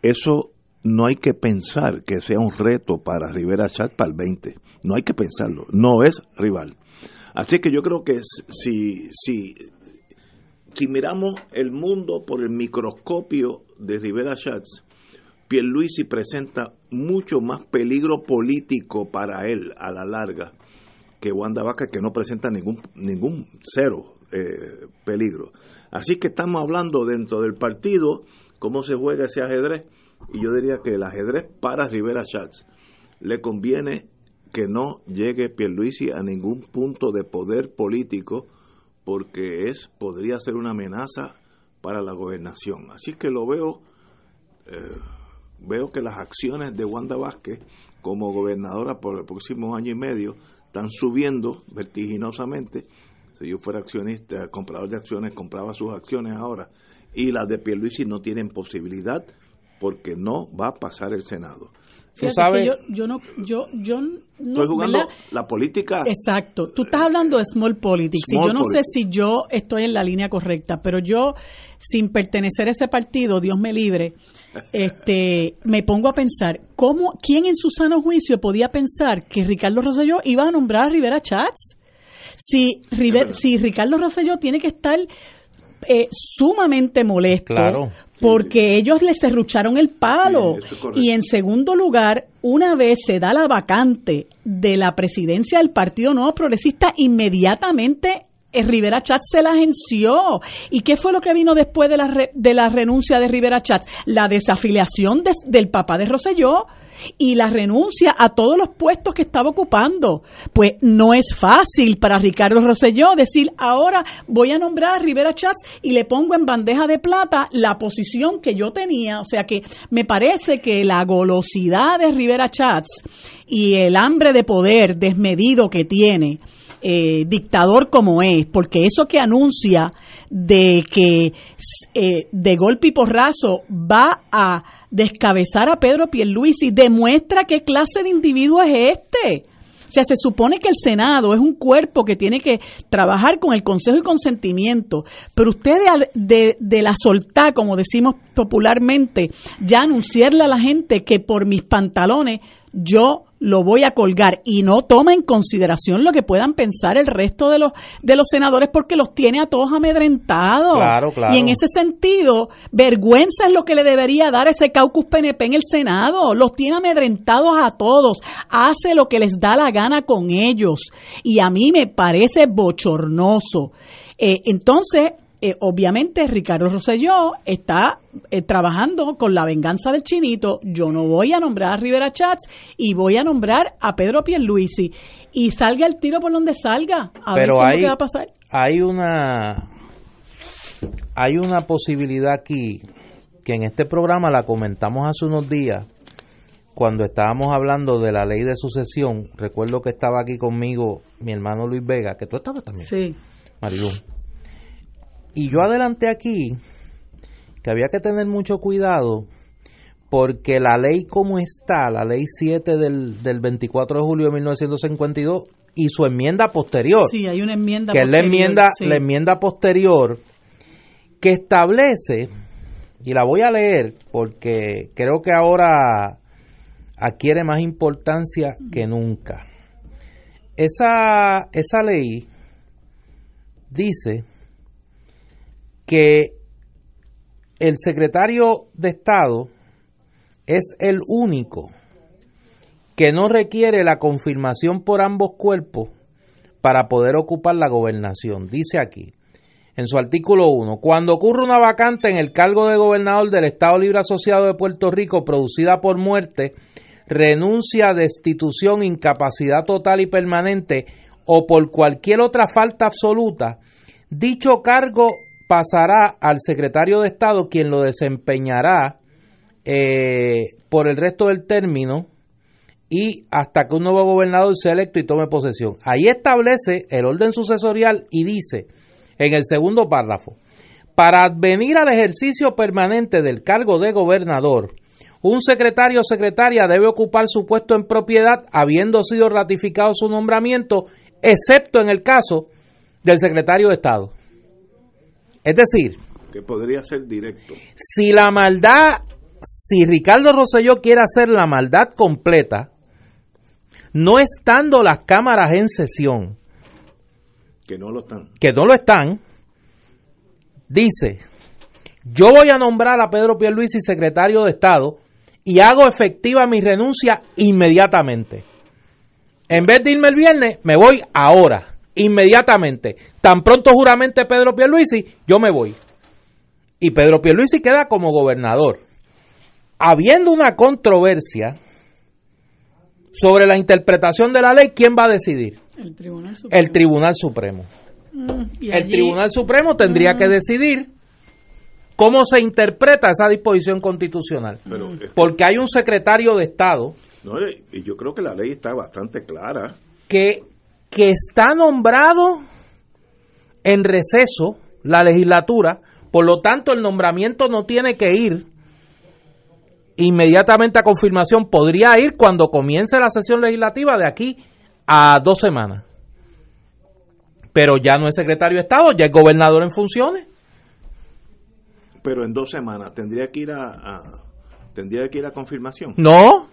eso no hay que pensar que sea un reto para Rivera Chat para el 20. No hay que pensarlo. No es rival. Así que yo creo que si, si, si miramos el mundo por el microscopio de Rivera Schatz, Pierluisi presenta mucho más peligro político para él a la larga que Wanda Vaca, que no presenta ningún, ningún cero eh, peligro. Así que estamos hablando dentro del partido, cómo se juega ese ajedrez, y yo diría que el ajedrez para Rivera Schatz le conviene que no llegue Pierluisi a ningún punto de poder político porque es podría ser una amenaza para la gobernación. Así que lo veo eh, veo que las acciones de Wanda Vázquez como gobernadora por el próximo año y medio están subiendo vertiginosamente. Si yo fuera accionista, comprador de acciones, compraba sus acciones ahora. Y las de Pierluisi no tienen posibilidad porque no va a pasar el Senado. sabes? yo, no, yo, yo no, estoy jugando la política. Exacto. Tú estás hablando de small politics y yo no sé si yo estoy en la línea correcta, pero yo, sin pertenecer a ese partido, Dios me libre, este, me pongo a pensar, ¿cómo, ¿quién en su sano juicio podía pensar que Ricardo Rosselló iba a nombrar a Rivera Chats? Si, si Ricardo Rosselló tiene que estar eh, sumamente molesto porque ellos le cerrucharon el palo. y en segundo lugar, una vez se da la vacante de la presidencia del Partido Nuevo Progresista, inmediatamente Rivera Chats se la agenció. ¿Y qué fue lo que vino después de la, de la renuncia de Rivera Chats? La desafiliación del papá de Roselló y la renuncia a todos los puestos que estaba ocupando. Pues no es fácil para Ricardo Rosselló decir ahora voy a nombrar a Rivera Chats y le pongo en bandeja de plata la posición que yo tenía. O sea que me parece que la golosidad de Rivera Chats y el hambre de poder desmedido que tiene, eh, dictador como es, porque eso que anuncia de que eh, de golpe y porrazo va a descabezar a Pedro Pierluisi demuestra qué clase de individuo es este. O sea, se supone que el Senado es un cuerpo que tiene que trabajar con el consejo y consentimiento, pero usted de, de, la soltar, como decimos popularmente, ya anunciarle a la gente que por mis pantalones yo lo voy a colgar y no toma en consideración lo que puedan pensar el resto de los de los senadores porque los tiene a todos amedrentados. Y en ese sentido, vergüenza es lo que le debería dar ese caucus PNP en el Senado. Los tiene amedrentados a todos. Hace lo que les da la gana con ellos. Y a mí me parece bochornoso. Eh, entonces, eh, obviamente Ricardo Rosselló está eh, trabajando con la venganza del chinito. Yo no voy a nombrar a Rivera Chats y voy a nombrar a Pedro Pierluisi. Y salga el tiro por donde salga. A Pero ver hay, qué va a pasar. Hay una, hay una posibilidad aquí que en este programa la comentamos hace unos días cuando estábamos hablando de la ley de sucesión. Recuerdo que estaba aquí conmigo mi hermano Luis Vega, que tú estabas también. Sí. Marilú y yo adelanté aquí que había que tener mucho cuidado porque la ley como está, la ley 7 del, del 24 de julio de 1952 y su enmienda posterior. Sí, hay una enmienda que es la enmienda, la enmienda posterior que establece, y la voy a leer porque creo que ahora adquiere más importancia que nunca. Esa, esa ley dice que el secretario de Estado es el único que no requiere la confirmación por ambos cuerpos para poder ocupar la gobernación. Dice aquí, en su artículo 1, cuando ocurre una vacante en el cargo de gobernador del Estado Libre Asociado de Puerto Rico producida por muerte, renuncia, destitución, incapacidad total y permanente o por cualquier otra falta absoluta, dicho cargo pasará al secretario de Estado, quien lo desempeñará eh, por el resto del término y hasta que un nuevo gobernador sea electo y tome posesión. Ahí establece el orden sucesorial y dice en el segundo párrafo, para advenir al ejercicio permanente del cargo de gobernador, un secretario o secretaria debe ocupar su puesto en propiedad habiendo sido ratificado su nombramiento, excepto en el caso del secretario de Estado. Es decir, que podría ser directo. Si la maldad, si Ricardo Rosselló quiere hacer la maldad completa, no estando las cámaras en sesión, que no lo están, que no lo están, dice, yo voy a nombrar a Pedro Pierluisi secretario de Estado y hago efectiva mi renuncia inmediatamente. En vez de irme el viernes, me voy ahora, inmediatamente. Tan pronto juramente Pedro Pierluisi, yo me voy. Y Pedro Pierluisi queda como gobernador. Habiendo una controversia sobre la interpretación de la ley, ¿quién va a decidir? El Tribunal Supremo. El Tribunal Supremo. Mm, el Tribunal Supremo tendría que mm. decidir cómo se interpreta esa disposición constitucional. Porque hay un secretario de Estado. y yo creo que la ley está bastante clara. Que, que está nombrado en receso la legislatura, por lo tanto el nombramiento no tiene que ir inmediatamente a confirmación, podría ir cuando comience la sesión legislativa de aquí a dos semanas. Pero ya no es secretario de Estado, ya es gobernador en funciones pero en dos semanas tendría que ir a, tendría que ir a confirmación. No.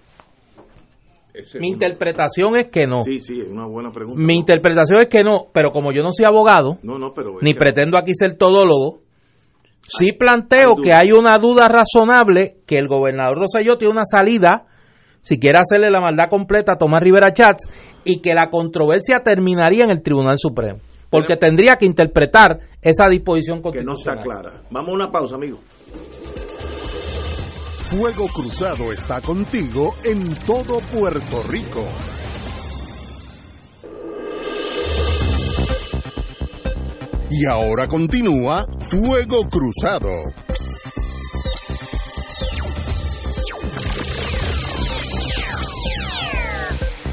Mi interpretación es que no. Sí, sí, es una buena pregunta. Mi interpretación es que no, pero como yo no soy abogado, no, no, pero ni pretendo aquí ser todólogo, sí planteo que hay una duda razonable que el gobernador Roselló tiene una salida si quiere hacerle la maldad completa a Tomás Rivera Chats y que la controversia terminaría en el Tribunal Supremo porque tendría que interpretar esa disposición constitucional. Que no está clara. Vamos a una pausa, amigo. Fuego Cruzado está contigo en todo Puerto Rico. Y ahora continúa Fuego Cruzado.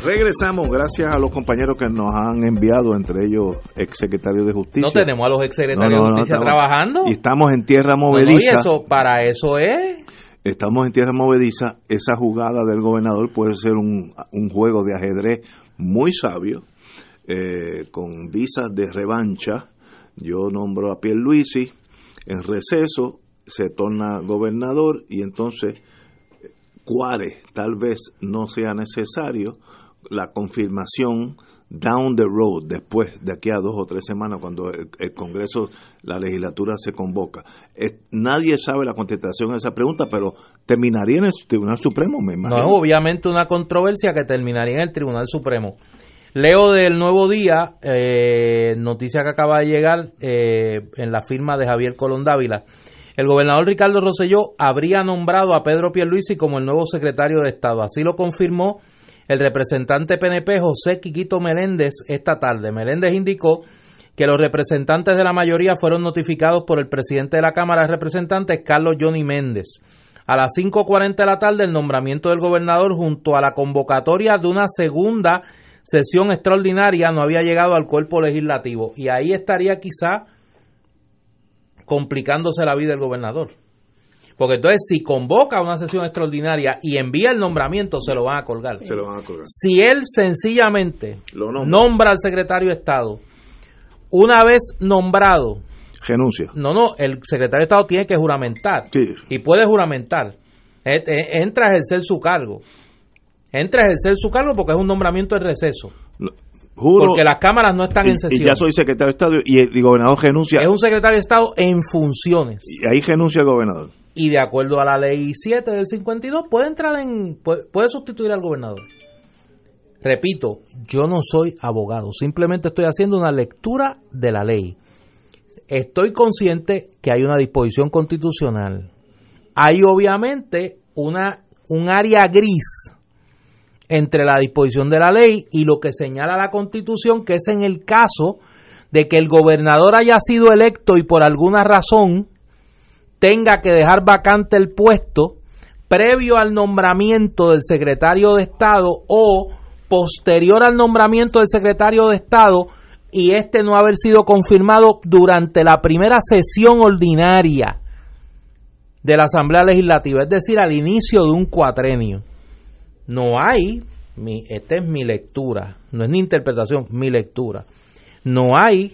Regresamos gracias a los compañeros que nos han enviado, entre ellos exsecretarios de Justicia. No tenemos a los exsecretarios de Justicia trabajando. Y estamos en tierra movediza. y eso, para eso es. Estamos en tierra movediza. Esa jugada del gobernador puede ser un, juego de ajedrez muy sabio, eh, con visas de revancha. Yo nombro a Pierluisi en receso, se torna gobernador y entonces Cuare tal vez no sea necesario la confirmación down the road, después, de aquí a dos o tres semanas, cuando el, Congreso, la legislatura se convoca. nadie sabe la contestación a esa pregunta, pero terminaría en el Tribunal Supremo, me imagino. No es obviamente una controversia que terminaría en el Tribunal Supremo. Leo del Nuevo Día, eh, noticia que acaba de llegar eh, en la firma de Javier Colón Dávila. El gobernador Ricardo Rosselló habría nombrado a Pedro Pierluisi como el nuevo secretario de Estado. Así lo confirmó el representante PNP José Quiquito Meléndez esta tarde. Meléndez indicó que los representantes de la mayoría fueron notificados por el presidente de la Cámara de Representantes, Carlos Johnny Méndez. A las 5.40 de la tarde, el nombramiento del gobernador junto a la convocatoria de una segunda sesión extraordinaria no había llegado al cuerpo legislativo. Y ahí estaría quizá complicándose la vida del gobernador. Porque entonces si convoca una sesión extraordinaria y envía el nombramiento, se lo van a colgar. Se lo van a colgar. Si él sencillamente nombra. al secretario de Estado, una vez nombrado... Renuncia. No, no, el secretario de Estado tiene que juramentar. Y puede juramentar. Entra a ejercer su cargo. Entra a ejercer su cargo porque es un nombramiento en receso. porque las cámaras no están en sesión. Y ya soy secretario de Estado y el gobernador renuncia. Es un secretario de Estado en funciones. Y ahí renuncia el gobernador y de acuerdo a la ley 7 del 52 puede entrar en puede, sustituir al gobernador. Repito, yo no soy abogado, simplemente estoy haciendo una lectura de la ley. Estoy consciente que hay una disposición constitucional. Hay obviamente una un área gris entre la disposición de la ley y lo que señala la Constitución, que es en el caso de que el gobernador haya sido electo y por alguna razón tenga que dejar vacante el puesto previo al nombramiento del secretario de Estado o posterior al nombramiento del secretario de Estado y este no haber sido confirmado durante la primera sesión ordinaria. de la Asamblea Legislativa, es decir, al inicio de un cuatrenio. No hay, mi, esta es mi lectura, no es ni interpretación, mi lectura. No hay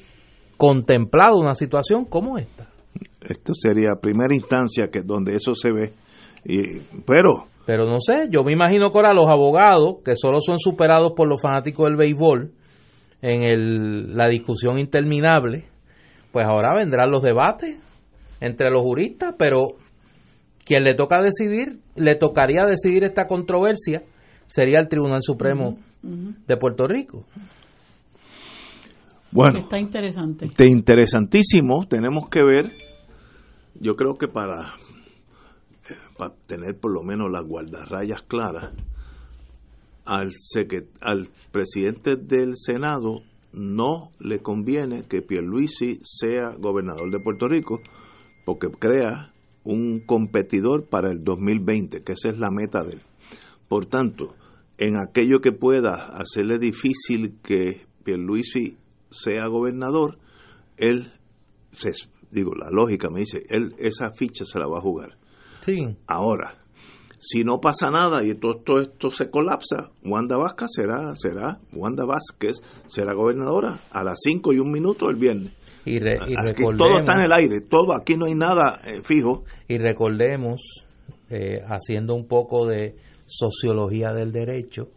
contemplado una situación como esta. Esto sería primera instancia que donde eso se ve. Y, pero pero no sé, yo me imagino que ahora los abogados, que solo son superados por los fanáticos del béisbol, en el, la discusión interminable, pues ahora vendrán los debates entre los juristas, pero quien le toca decidir, le tocaría decidir esta controversia, sería el Tribunal Supremo de Puerto Rico. Bueno, está interesante. interesantísimo, tenemos que ver, yo creo que para para tener por lo menos las guardarrayas claras, al, al presidente del Senado no le conviene que Pierluisi sea gobernador de Puerto Rico porque crea un competidor para el 2020, que esa es la meta de él. Por tanto, en aquello que pueda hacerle difícil que Pierluisi sea gobernador, él, se, digo, la lógica me dice, él esa ficha se la va a jugar. Ahora, si no pasa nada y todo, esto se colapsa, Wanda Vázquez será, será, Wanda Vázquez será gobernadora a las 5 y un minuto el viernes. Y, todo está en el aire, todo, aquí no hay nada eh, fijo. Y recordemos, eh, haciendo un poco de sociología del derecho,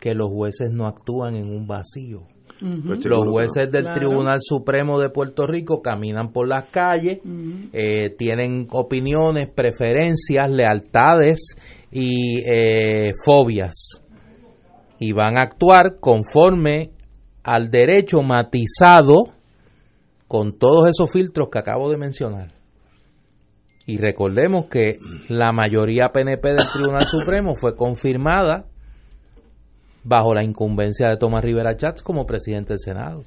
que los jueces no actúan en un vacío. Pues los jueces del Tribunal Supremo de Puerto Rico caminan por las calles, eh, tienen opiniones, preferencias, lealtades y eh, fobias. Y van a actuar conforme al derecho matizado con todos esos filtros que acabo de mencionar. Y recordemos que la mayoría PNP del Tribunal Supremo fue confirmada bajo la incumbencia de Tomás Rivera Chats como presidente del Senado.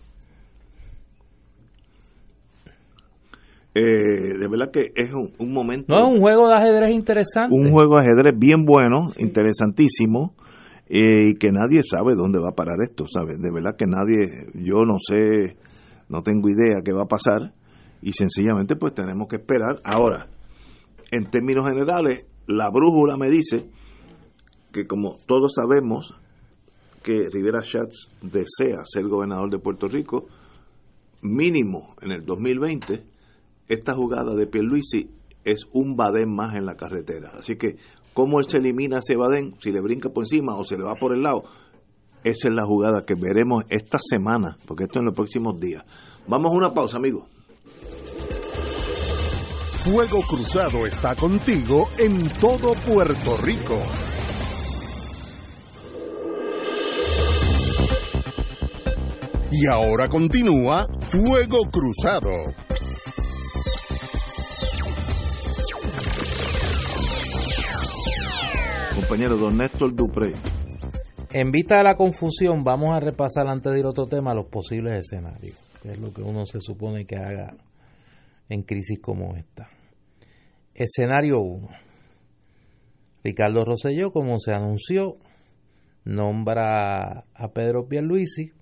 Eh, de verdad que es un, momento. No, es un juego de ajedrez interesante. Un juego de ajedrez bien bueno, interesantísimo, eh, y que nadie sabe dónde va a parar esto, ¿sabes? De verdad que nadie, yo no sé, no tengo idea qué va a pasar, y sencillamente pues tenemos que esperar. Ahora, en términos generales, la brújula me dice que como todos sabemos, que Rivera Schatz desea ser gobernador de Puerto Rico, mínimo en el 2020, esta jugada de Pierluisi es un badén más en la carretera. Así que, ¿cómo él se elimina ese badén? Si le brinca por encima o se le va por el lado. Esa es la jugada que veremos esta semana, porque esto en los próximos días. Vamos a una pausa, amigos. Fuego Cruzado está contigo en todo Puerto Rico. Y ahora continúa Fuego Cruzado. Compañero don Néstor Dupré. En vista de la confusión, vamos a repasar antes de ir a otro tema los posibles escenarios, que es lo que uno se supone que haga en crisis como esta. Escenario 1. Ricardo Rosselló, como se anunció, nombra a Pedro Pierluisi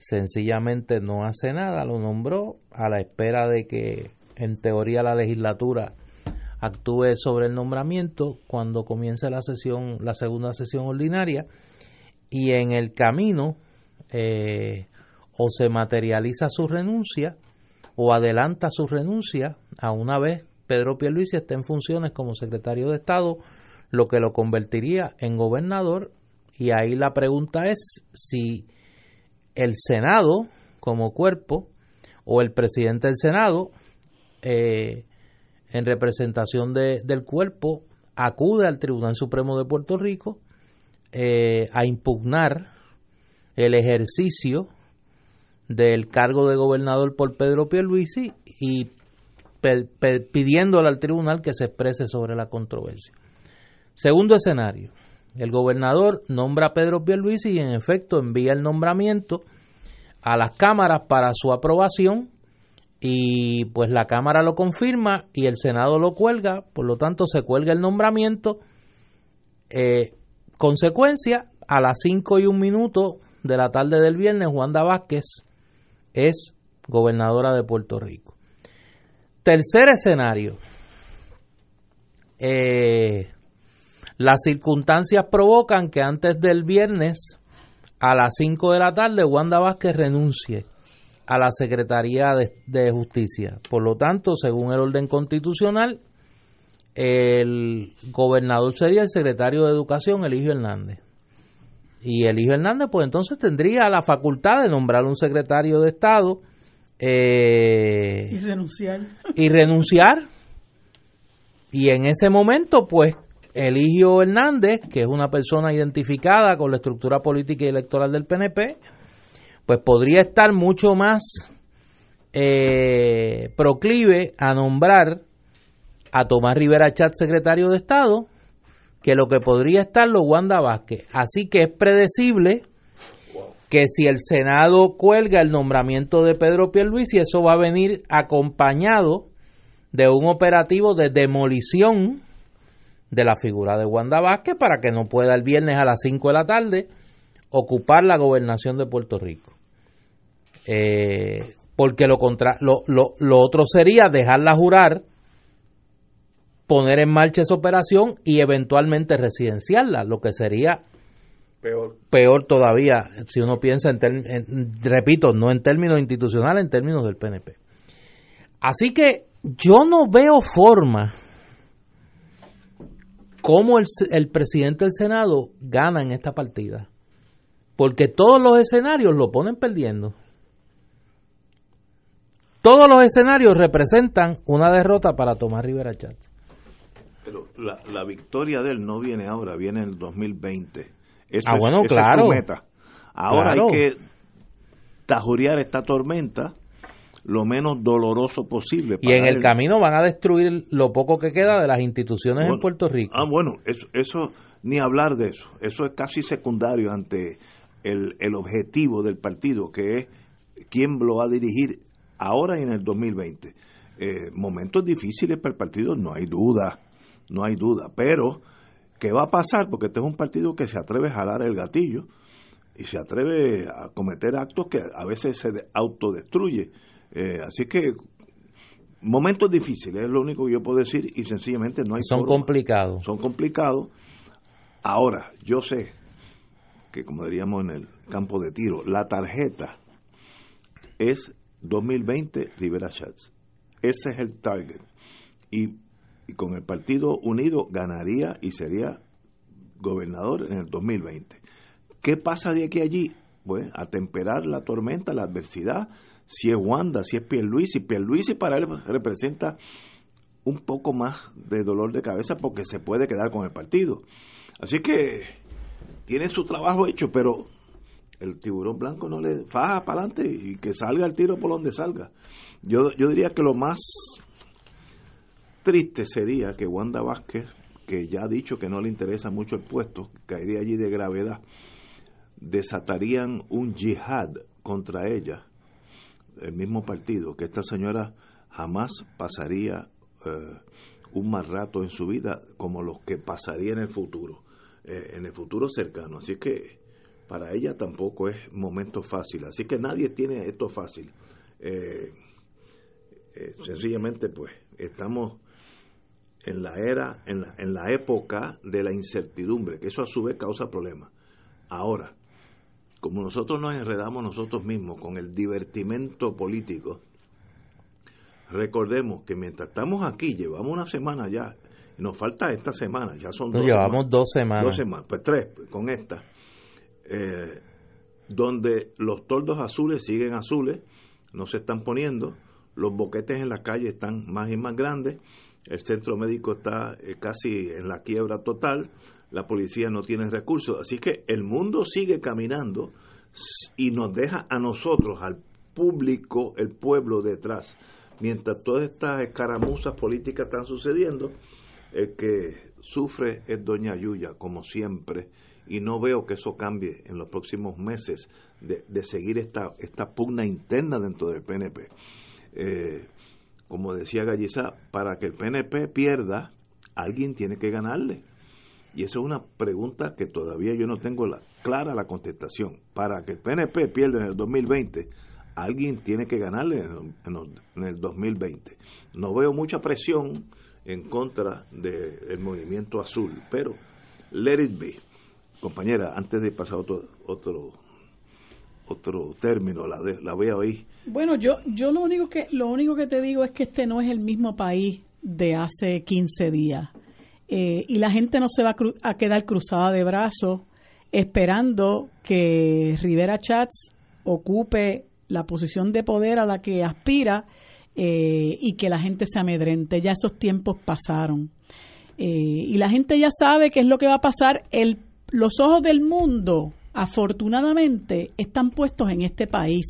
sencillamente no hace nada, lo nombró a la espera de que en teoría la legislatura actúe sobre el nombramiento cuando comience la sesión, la segunda sesión ordinaria, y en el camino eh, o se materializa su renuncia o adelanta su renuncia a una vez Pedro Pierluisi esté en funciones como secretario de Estado, lo que lo convertiría en gobernador, y ahí la pregunta es si el Senado como cuerpo o el presidente del Senado eh, en representación del cuerpo acude al Tribunal Supremo de Puerto Rico eh, a impugnar el ejercicio del cargo de gobernador por Pedro Pierluisi y pidiéndole al tribunal que se exprese sobre la controversia. Segundo escenario, el gobernador nombra a Pedro Pierluisi y en efecto envía el nombramiento a las cámaras para su aprobación y pues la Cámara lo confirma y el Senado lo cuelga, por lo tanto se cuelga el nombramiento. Eh, consecuencia, a las 5 y un minuto de la tarde del viernes, Juanda Vázquez es gobernadora de Puerto Rico. Tercer escenario, eh, las circunstancias provocan que antes del viernes a las 5 de la tarde Wanda Vázquez renuncie a la Secretaría de, Justicia. Por lo tanto, según el orden constitucional, el gobernador sería el secretario de Educación, Eligio Hernández. Y Eligio Hernández, pues entonces tendría la facultad de nombrar un secretario de Estado. Eh, y renunciar. Y renunciar. Y en ese momento, pues, Eligio Hernández, que es una persona identificada con la estructura política y electoral del PNP, pues podría estar mucho más eh, proclive a nombrar a Tomás Rivera Chat secretario de Estado que lo que podría estar lo Wanda Vázquez. Así que es predecible que si el Senado cuelga el nombramiento de Pedro Pierluisi, eso va a venir acompañado de un operativo de demolición de la figura de Wanda Vázquez para que no pueda el viernes a las 5 de la tarde ocupar la gobernación de Puerto Rico. Eh, porque lo, contra, lo, lo, lo otro sería dejarla jurar, poner en marcha esa operación y eventualmente residenciarla, lo que sería peor, peor todavía si uno piensa en, repito, no en términos institucionales, en términos del PNP. Así que yo no veo forma cómo el, presidente del Senado gana en esta partida. Porque todos los escenarios lo ponen perdiendo. Todos los escenarios representan una derrota para Tomás Rivera Chávez. Pero la, victoria de él no viene ahora, viene en el 2020. Eso ah, bueno, claro. meta. Ahora hay que tajurear esta tormenta lo menos doloroso posible. y en el camino van a destruir lo poco que queda de las instituciones en Puerto Rico. Ah, bueno, eso, eso, ni hablar de eso. Eso es casi secundario ante el, el objetivo del partido, que es quién lo va a dirigir ahora y en el 2020. Eh, momentos difíciles para el partido, no hay duda, no hay duda. Pero, ¿qué va a pasar? Porque este es un partido que se atreve a jalar el gatillo y se atreve a cometer actos que a veces se autodestruye eh, así que momentos difíciles, es lo único que yo puedo decir y sencillamente no hay Son complicados. Son complicados. Ahora, yo sé que como diríamos en el campo de tiro, la tarjeta es 2020 Rivera Schatz. Ese es el target. Y, y, con el Partido Unido ganaría y sería gobernador en el 2020. ¿Qué pasa de aquí a allí? Pues a temperar la tormenta, la adversidad, si es Wanda, si es Pierluisi. Pierluisi para él representa un poco más de dolor de cabeza porque se puede quedar con el partido. Así que tiene su trabajo hecho, pero el tiburón blanco no le faja para adelante y que salga el tiro por donde salga. Yo, yo diría que lo más triste sería que Wanda Vázquez, que ya ha dicho que no le interesa mucho el puesto, caería allí de gravedad, desatarían un yihad contra ella el mismo partido, que esta señora jamás pasaría eh, un mal rato en su vida como los que pasaría en el futuro, eh, en el futuro cercano. Así que para ella tampoco es momento fácil. Así que nadie tiene esto fácil. Eh, sencillamente, pues, estamos en la era, en la, en la época de la incertidumbre, que eso a su vez causa problemas. Ahora, como nosotros nos enredamos nosotros mismos con el divertimento político, recordemos que mientras estamos aquí, llevamos una semana ya, nos falta esta semana, ya son dos. Llevamos dos semanas. Dos semanas, pues tres, con esta, eh, donde los toldos azules siguen azules, no se están poniendo, los boquetes en la calle están más y más grandes, el centro médico está eh, casi en la quiebra total, la policía no tiene recursos. Así que el mundo sigue caminando y nos deja a nosotros, al público, el pueblo detrás. Mientras todas estas escaramuzas políticas están sucediendo, el que sufre es Doña Yuya, como siempre, y no veo que eso cambie en los próximos meses de, seguir esta, esta pugna interna dentro del PNP. Eh, como decía Gallizá, para que el PNP pierda, alguien tiene que ganarle. Y esa es una pregunta que todavía yo no tengo la, clara la contestación. Para que el PNP pierda en el 2020, alguien tiene que ganarle en, el 2020. No veo mucha presión en contra del movimiento azul. Pero, let it be. Compañera, antes de pasar otro otro otro término, la, de, la voy a oír. Bueno, yo, yo lo único que lo único que te digo es que este no es el mismo país de hace 15 días. Eh, y la gente no se va a, quedar cruzada de brazos esperando que Rivera Chats ocupe la posición de poder a la que aspira eh, y que la gente se amedrente. Ya esos tiempos pasaron. Eh, y la gente ya sabe qué es lo que va a pasar. El, los ojos del mundo, afortunadamente, están puestos en este país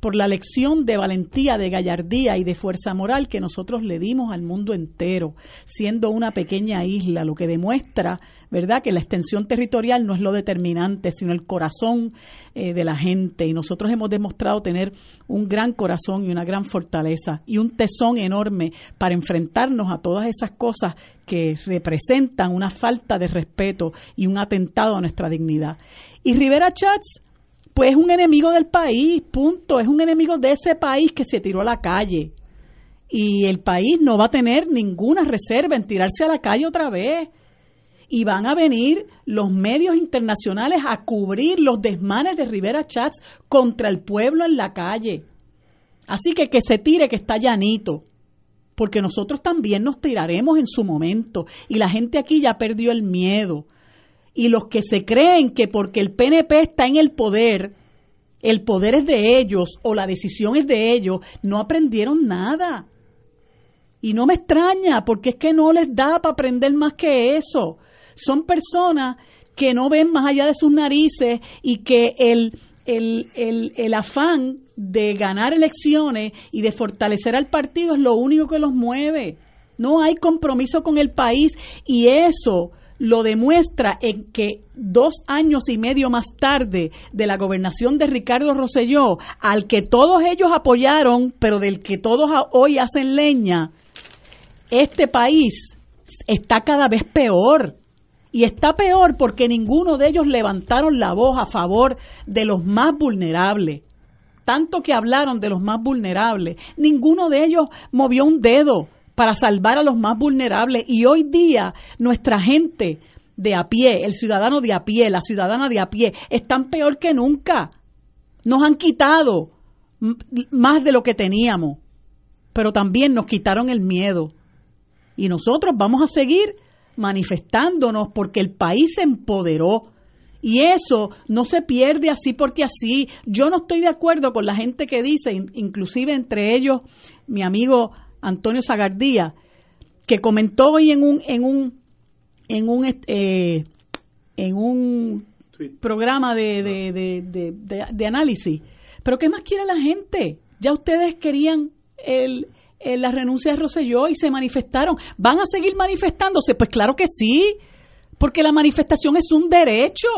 por la lección de valentía, de gallardía y de fuerza moral que nosotros le dimos al mundo entero, siendo una pequeña isla, lo que demuestra, ¿verdad?, que la extensión territorial no es lo determinante, sino el corazón eh, de la gente. Y nosotros hemos demostrado tener un gran corazón y una gran fortaleza y un tesón enorme para enfrentarnos a todas esas cosas que representan una falta de respeto y un atentado a nuestra dignidad. Y Rivera Chats pues es un enemigo del país, punto, es un enemigo de ese país que se tiró a la calle. Y el país no va a tener ninguna reserva en tirarse a la calle otra vez. Y van a venir los medios internacionales a cubrir los desmanes de Rivera Chats contra el pueblo en la calle. Así que que se tire, que está llanito. Porque nosotros también nos tiraremos en su momento. Y la gente aquí ya perdió el miedo y los que se creen que porque el PNP está en el poder, el poder es de ellos o la decisión es de ellos, no aprendieron nada. Y no me extraña, porque es que no les da para aprender más que eso. Son personas que no ven más allá de sus narices y que el, el, el, el afán de ganar elecciones y de fortalecer al partido es lo único que los mueve. No hay compromiso con el país y eso lo demuestra en que dos años y medio más tarde de la gobernación de Ricardo Rosselló, al que todos ellos apoyaron, pero del que todos hoy hacen leña, este país está cada vez peor. Y está peor porque ninguno de ellos levantaron la voz a favor de los más vulnerables. Tanto que hablaron de los más vulnerables. Ninguno de ellos movió un dedo para salvar a los más vulnerables. Y hoy día nuestra gente de a pie, el ciudadano de a pie, la ciudadana de a pie, están peor que nunca. Nos han quitado más de lo que teníamos, pero también nos quitaron el miedo. Y nosotros vamos a seguir manifestándonos porque el país se empoderó. Y eso no se pierde así porque así. Yo no estoy de acuerdo con la gente que dice, inclusive entre ellos mi amigo Antonio Zagardía, que comentó hoy en un en un en un eh, en un programa de, de, de, análisis. Pero ¿qué más quiere la gente? Ya ustedes querían el, la renuncia de Roselló y se manifestaron. ¿Van a seguir manifestándose? Pues claro que sí, porque la manifestación es un derecho.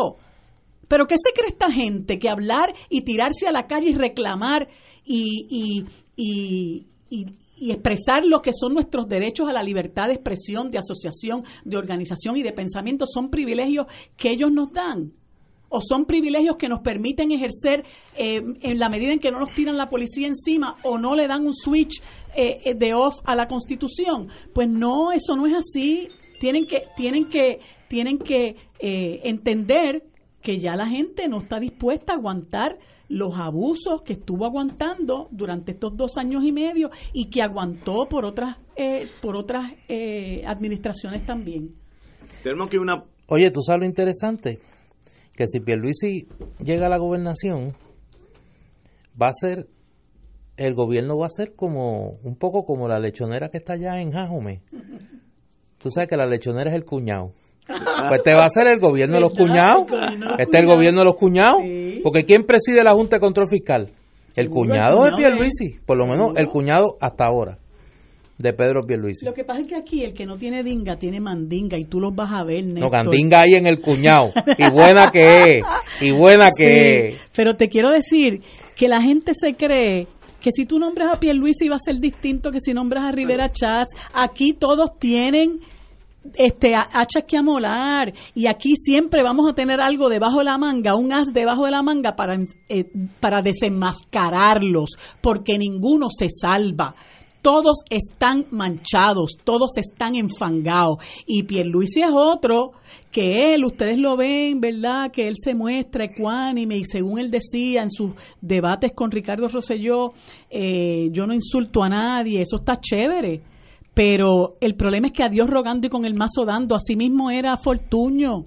Pero ¿qué se cree esta gente? Que hablar y tirarse a la calle y reclamar y, y, y, y expresar lo que son nuestros derechos a la libertad de expresión, de asociación, de organización y de pensamiento son privilegios que ellos nos dan o son privilegios que nos permiten ejercer eh, en la medida en que no nos tiran la policía encima o no le dan un switch eh, eh, de off a la constitución. Pues no, eso no es así. Tienen que, tienen que, tienen que entender que ya la gente no está dispuesta a aguantar los abusos que estuvo aguantando durante estos dos años y medio y que aguantó por otras eh, por otras eh, administraciones también. Tenemos que una Oye, tú sabes lo interesante que si Pierluisi llega a la gobernación va a ser el gobierno va a ser como un poco como la lechonera que está allá en Jajome. Tú sabes que la lechonera es el cuñado. Pues este va a ser el gobierno de los cuñados. Este es el gobierno de los cuñados. Porque ¿quién preside la Junta de Control Fiscal? El cuñado de Pierluisi. Por lo menos el cuñado hasta ahora de Pedro Pierluisi. Lo que pasa es que aquí el que no tiene dinga tiene mandinga y tú los vas a ver, No, mandinga hay en el cuñado. Y buena que es. Y buena que es. Pero te quiero decir que la gente se cree que si tú nombras a Pierluisi va a ser distinto que si nombras a Rivera Chats. Aquí todos tienen este hachas que amolar y aquí siempre vamos a tener algo debajo de la manga, un as debajo de la manga para, eh, para desenmascararlos, porque ninguno se salva. Todos están manchados, todos están enfangados. Y Pierluisi es otro que él, ustedes lo ven, ¿verdad? Que él se muestra ecuánime y según él decía en sus debates con Ricardo Rosselló, eh, yo no insulto a nadie, eso está chévere. Pero el problema es que a Dios rogando y con el mazo dando, así mismo era Fortuño.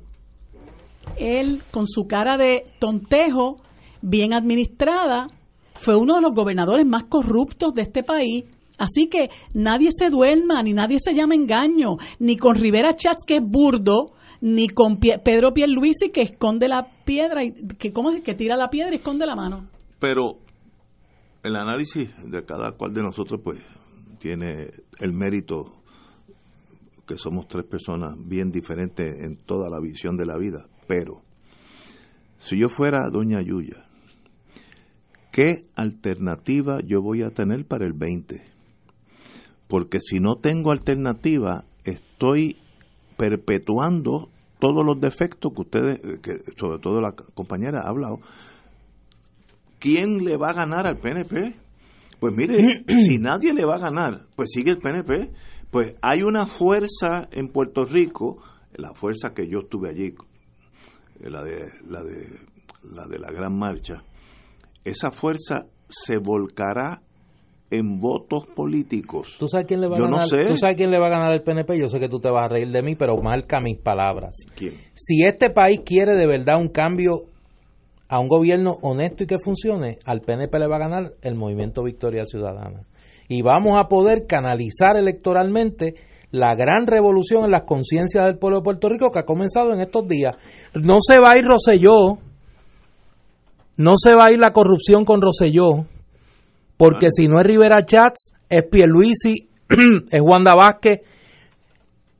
Él, con su cara de tontejo, bien administrada, fue uno de los gobernadores más corruptos de este país. Así que nadie se duerma, ni nadie se llama engaño, ni con Rivera Chats, que es burdo, ni con Pedro Pierluisi, que esconde la piedra, y que, ¿cómo es? que tira la piedra y esconde la mano. Pero el análisis de cada cual de nosotros, pues, tiene el mérito que somos tres personas bien diferentes en toda la visión de la vida. Pero, si yo fuera doña Yuya, ¿qué alternativa yo voy a tener para el 20? Porque si no tengo alternativa, estoy perpetuando todos los defectos que ustedes, que sobre todo la compañera ha hablado. ¿Quién le va a ganar al PNP? Pues mire, si nadie le va a ganar, pues sigue el PNP. Pues hay una fuerza en Puerto Rico, la fuerza que yo estuve allí, la de la de la de la gran marcha, esa fuerza se volcará en votos políticos. ¿Tú sabes quién le va a ganar? ¿Tú sabes quién le va a ganar el PNP? Yo sé que tú te vas a reír de mí, pero marca mis palabras. ¿Quién? Si este país quiere de verdad un cambio a un gobierno honesto y que funcione, al PNP le va a ganar el movimiento Victoria Ciudadana. Y vamos a poder canalizar electoralmente la gran revolución en las conciencias del pueblo de Puerto Rico que ha comenzado en estos días. No se va a ir Roselló, no se va a ir la corrupción con Roselló, porque si no es Rivera Chats, es Pierluisi, es Wanda Vázquez.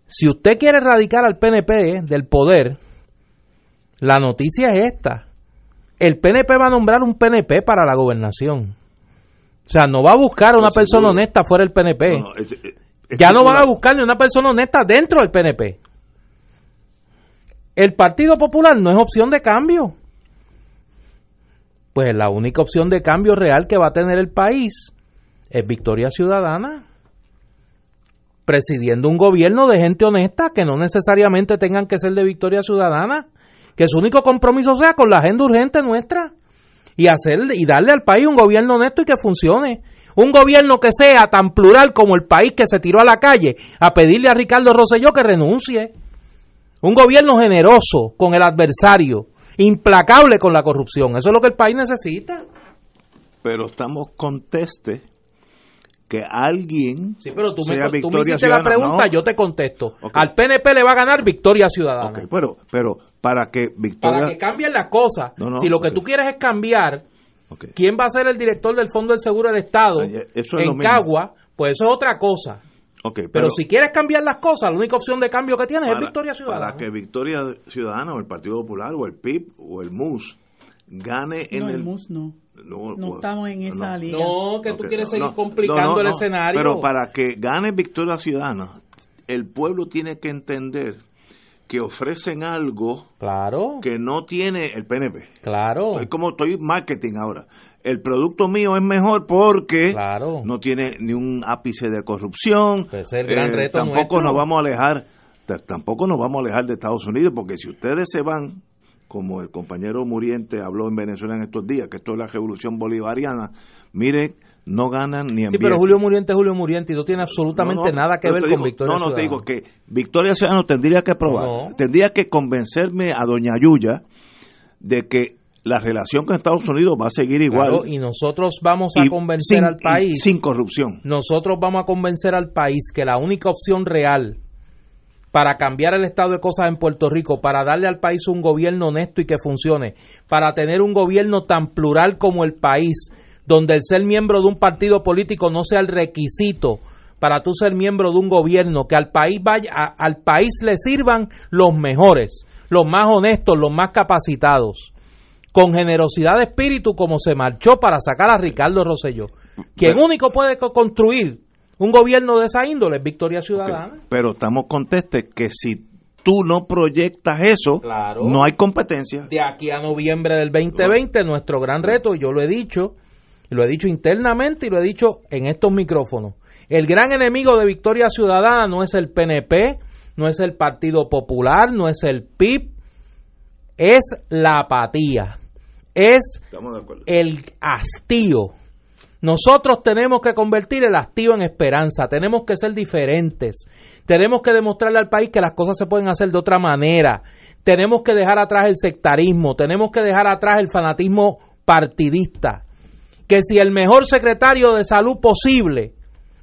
Si usted quiere erradicar al PNP del poder, la noticia es esta. El PNP va a nombrar un PNP para la gobernación. O sea, no va a buscar una persona honesta fuera del PNP. ya no van a buscar ni una persona honesta dentro del PNP. El Partido Popular no es opción de cambio pues la única opción de cambio real que va a tener el país es Victoria Ciudadana, presidiendo un gobierno de gente honesta que no necesariamente tengan que ser de Victoria Ciudadana, que su único compromiso sea con la agenda urgente nuestra y hacer y darle al país un gobierno honesto y que funcione. Un gobierno que sea tan plural como el país que se tiró a la calle a pedirle a Ricardo Rosselló que renuncie. Un gobierno generoso con el adversario, implacable con la corrupción. Eso es lo que el país necesita. Pero estamos conteste que alguien sí, pero tú me, tú me hiciste la pregunta, yo te contesto. Al PNP le va a ganar Victoria Ciudadana. pero, pero para que Victoria... Para que cambien las cosas. si lo que tú quieres es cambiar, ¿quién va a ser el director del Fondo del Seguro del Estado en Cagua? Pues eso es otra cosa pero, si quieres cambiar las cosas, la única opción de cambio que tienes es Victoria Ciudadana. Para que Victoria Ciudadana o el Partido Popular o el PIB o el MUS gane en el... MUS no. No, estamos en esa liga. No, que tú quieres seguir complicando el escenario. Pero para que gane Victoria Ciudadana, el pueblo tiene que entender que ofrecen algo claro. que no tiene el PNP. Claro. Es como estoy marketing ahora el producto mío es mejor porque no tiene ni un ápice de corrupción. Pues el gran eh, reto tampoco nos vamos a alejar, tampoco nos vamos a alejar de Estados Unidos, porque si ustedes se van, como el compañero Muriente habló en Venezuela en estos días, que esto es la revolución bolivariana, mire, no ganan ni en Sí, pero Julio Muriente es Julio Muriente y no tiene absolutamente nada que ver con Victoria No, no, te digo que Victoria Ciudadana tendría que probar, tendría que convencerme a Doña Yuya de que la relación con Estados Unidos va a seguir igual. y nosotros vamos a convencer al país. Sin corrupción. Nosotros vamos a convencer al país que la única opción real para cambiar el estado de cosas en Puerto Rico, para darle al país un gobierno honesto y que funcione, para tener un gobierno tan plural como el país, donde el ser miembro de un partido político no sea el requisito para tú ser miembro de un gobierno, que al país vaya, al país le sirvan los mejores, los más honestos, los más capacitados con generosidad de espíritu como se marchó para sacar a Ricardo Rosselló. Quien único puede construir un gobierno de esa índole es Victoria Ciudadana. Pero estamos contestes que si tú no proyectas eso, no hay competencia. De aquí a noviembre del 2020, nuestro gran reto, y yo lo he dicho, lo he dicho internamente y lo he dicho en estos micrófonos, El gran enemigo de Victoria Ciudadana no es el PNP, no es el Partido Popular, no es el PIB, es la apatía, es el hastío. Nosotros tenemos que convertir el hastío en esperanza, tenemos que ser diferentes, tenemos que demostrarle al país que las cosas se pueden hacer de otra manera, tenemos que dejar atrás el sectarismo, tenemos que dejar atrás el fanatismo partidista, que si el mejor secretario de salud posible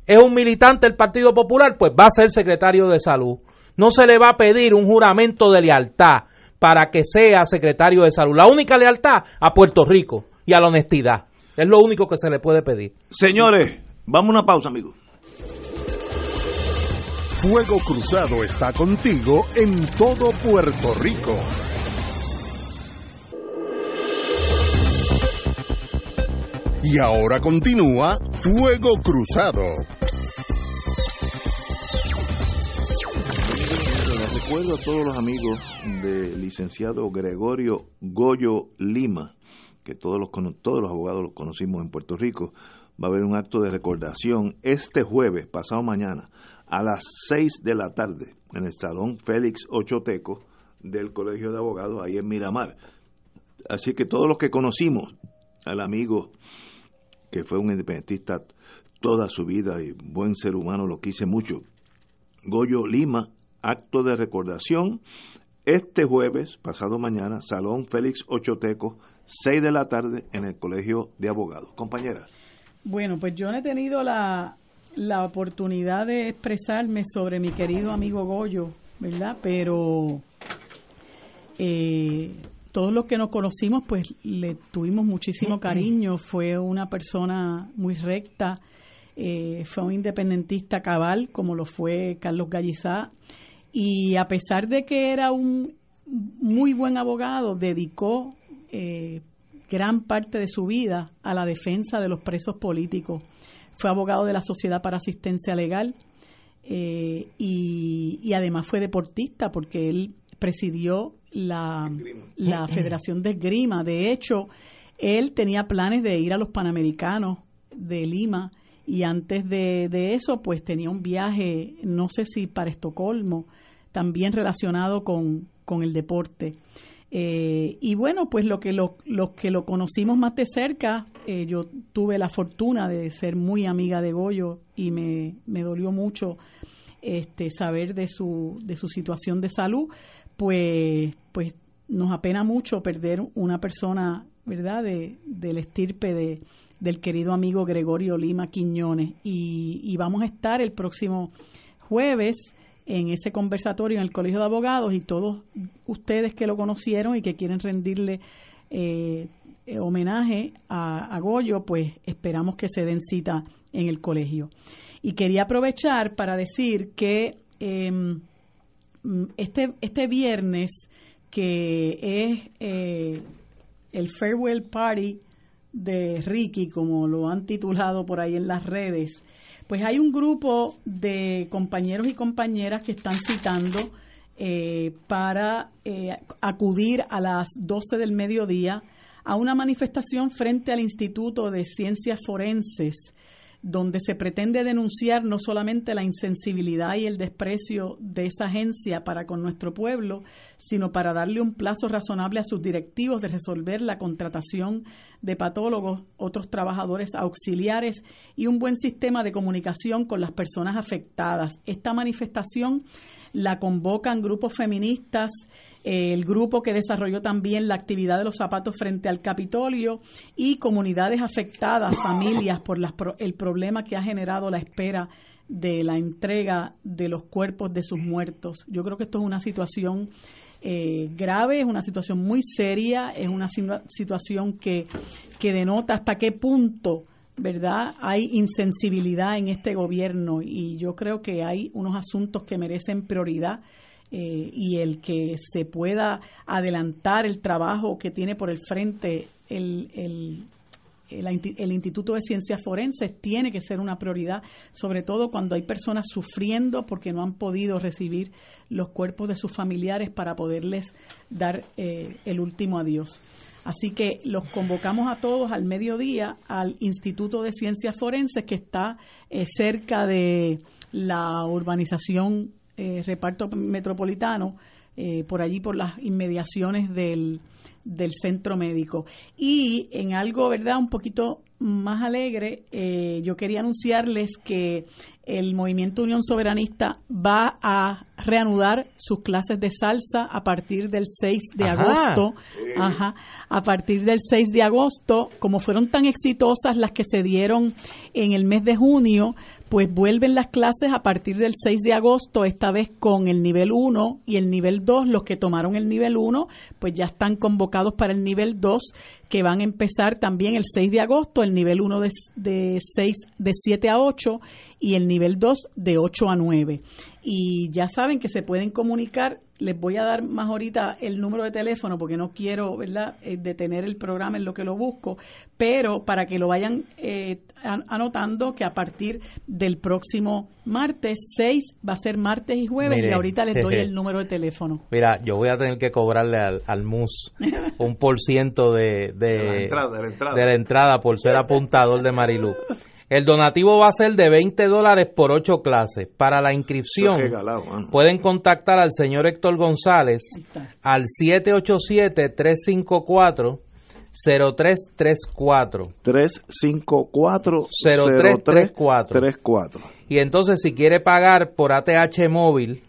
es un militante del Partido Popular, pues va a ser secretario de salud. No se le va a pedir un juramento de lealtad para que sea secretario de salud. La única lealtad a Puerto Rico y a la honestidad. Es lo único que se le puede pedir. Señores, vamos a una pausa, amigos. Fuego Cruzado está contigo en todo Puerto Rico. Y ahora continúa Fuego Cruzado. recuerdo a todos los amigos del licenciado Gregorio Goyo Lima, que todos los, todos los abogados los conocimos en Puerto Rico. Va a haber un acto de recordación este jueves, pasado mañana, a las 6 de la tarde, en el Salón Félix Ochoteco del Colegio de Abogados, ahí en Miramar. Así que todos los que conocimos al amigo que fue un independentista toda su vida y buen ser humano, lo quise mucho. Goyo Lima, acto de recordación, este jueves, pasado mañana, Salón Félix Ochoteco, 6 de la tarde en el Colegio de Abogados. Compañeras. Bueno, pues yo no he tenido la, la oportunidad de expresarme sobre mi querido amigo Goyo, ¿verdad? Pero eh, todos los que nos conocimos, pues le tuvimos muchísimo cariño. Fue una persona muy recta, eh, fue un independentista cabal, como lo fue Carlos Gallizá. Y a pesar de que era un muy buen abogado, dedicó eh, gran parte de su vida a la defensa de los presos políticos. Fue abogado de la Sociedad para Asistencia Legal eh, y, y además fue deportista porque él presidió la, la Federación de Esgrima. De hecho, él tenía planes de ir a los Panamericanos de Lima y antes de, eso, pues tenía un viaje, no sé si para Estocolmo, también relacionado con, con el deporte. Eh, y bueno, pues lo que lo, los que lo conocimos más de cerca, eh, yo tuve la fortuna de ser muy amiga de Goyo y me, me dolió mucho este, saber de su, de su situación de salud, pues, pues nos apena mucho perder una persona, ¿verdad?, de, del estirpe de, del querido amigo Gregorio Lima Quiñones. Y, vamos a estar el próximo jueves en ese conversatorio en el Colegio de Abogados y todos ustedes que lo conocieron y que quieren rendirle eh, homenaje a, Goyo, pues esperamos que se den cita en el colegio. Y quería aprovechar para decir que em, este, este viernes, que es eh, el Farewell Party de Ricky, como lo han titulado por ahí en las redes, pues hay un grupo de compañeros y compañeras que están citando eh, para eh, acudir a las 12 del mediodía a una manifestación frente al Instituto de Ciencias Forenses donde se pretende denunciar no solamente la insensibilidad y el desprecio de esa agencia para con nuestro pueblo, sino para darle un plazo razonable a sus directivos de resolver la contratación de patólogos, otros trabajadores auxiliares y un buen sistema de comunicación con las personas afectadas. Esta manifestación la convocan grupos feministas, el grupo que desarrolló también la actividad de los zapatos frente al Capitolio y comunidades afectadas, familias, por el problema que ha generado la espera de la entrega de los cuerpos de sus muertos. Yo creo que esto es una situación eh, grave, es una situación muy seria, es una situación que, que denota hasta qué punto ¿verdad? Hay insensibilidad en este gobierno y yo creo que hay unos asuntos que merecen prioridad eh, y el que se pueda adelantar el trabajo que tiene por el frente el, el, el, Instituto de Ciencias Forenses tiene que ser una prioridad, sobre todo cuando hay personas sufriendo porque no han podido recibir los cuerpos de sus familiares para poderles dar eh, el último adiós. Así que los convocamos a todos al mediodía al Instituto de Ciencias Forenses que está eh, cerca de la urbanización eh, Reparto Metropolitano, eh, por allí por las inmediaciones del, del centro médico. Y en algo, ¿verdad? Un poquito más alegre, yo quería anunciarles que el Movimiento Unión Soberanista va a reanudar sus clases de salsa a partir del 6 de agosto. Ajá, a partir del 6 de agosto, como fueron tan exitosas las que se dieron en el mes de junio, pues vuelven las clases a partir del 6 de agosto, esta vez con el nivel 1 y el nivel 2. Los que tomaron el nivel 1, pues ya están convocados para el nivel 2, que van a empezar también el 6 de agosto, el nivel 1 de, de, 6, de 7 a 8 y el nivel 2 de 8 a 9. Y ya saben que se pueden comunicar, les voy a dar más ahorita el número de teléfono porque no quiero ¿verdad? Eh, detener el programa en lo que lo busco, pero para que lo vayan eh, anotando que a partir del próximo martes 6 va a ser martes y jueves y ahorita les doy el número de teléfono. Mira, yo voy a tener que cobrarle al, MUS un por ciento de, de, de, la entrada, por ser apuntador de Marilu. El donativo va a ser de 20 dólares por 8 clases. Para la inscripción pueden contactar al señor Héctor González al 787-354. 0334 354 0334 Y entonces si quiere pagar por ATH móvil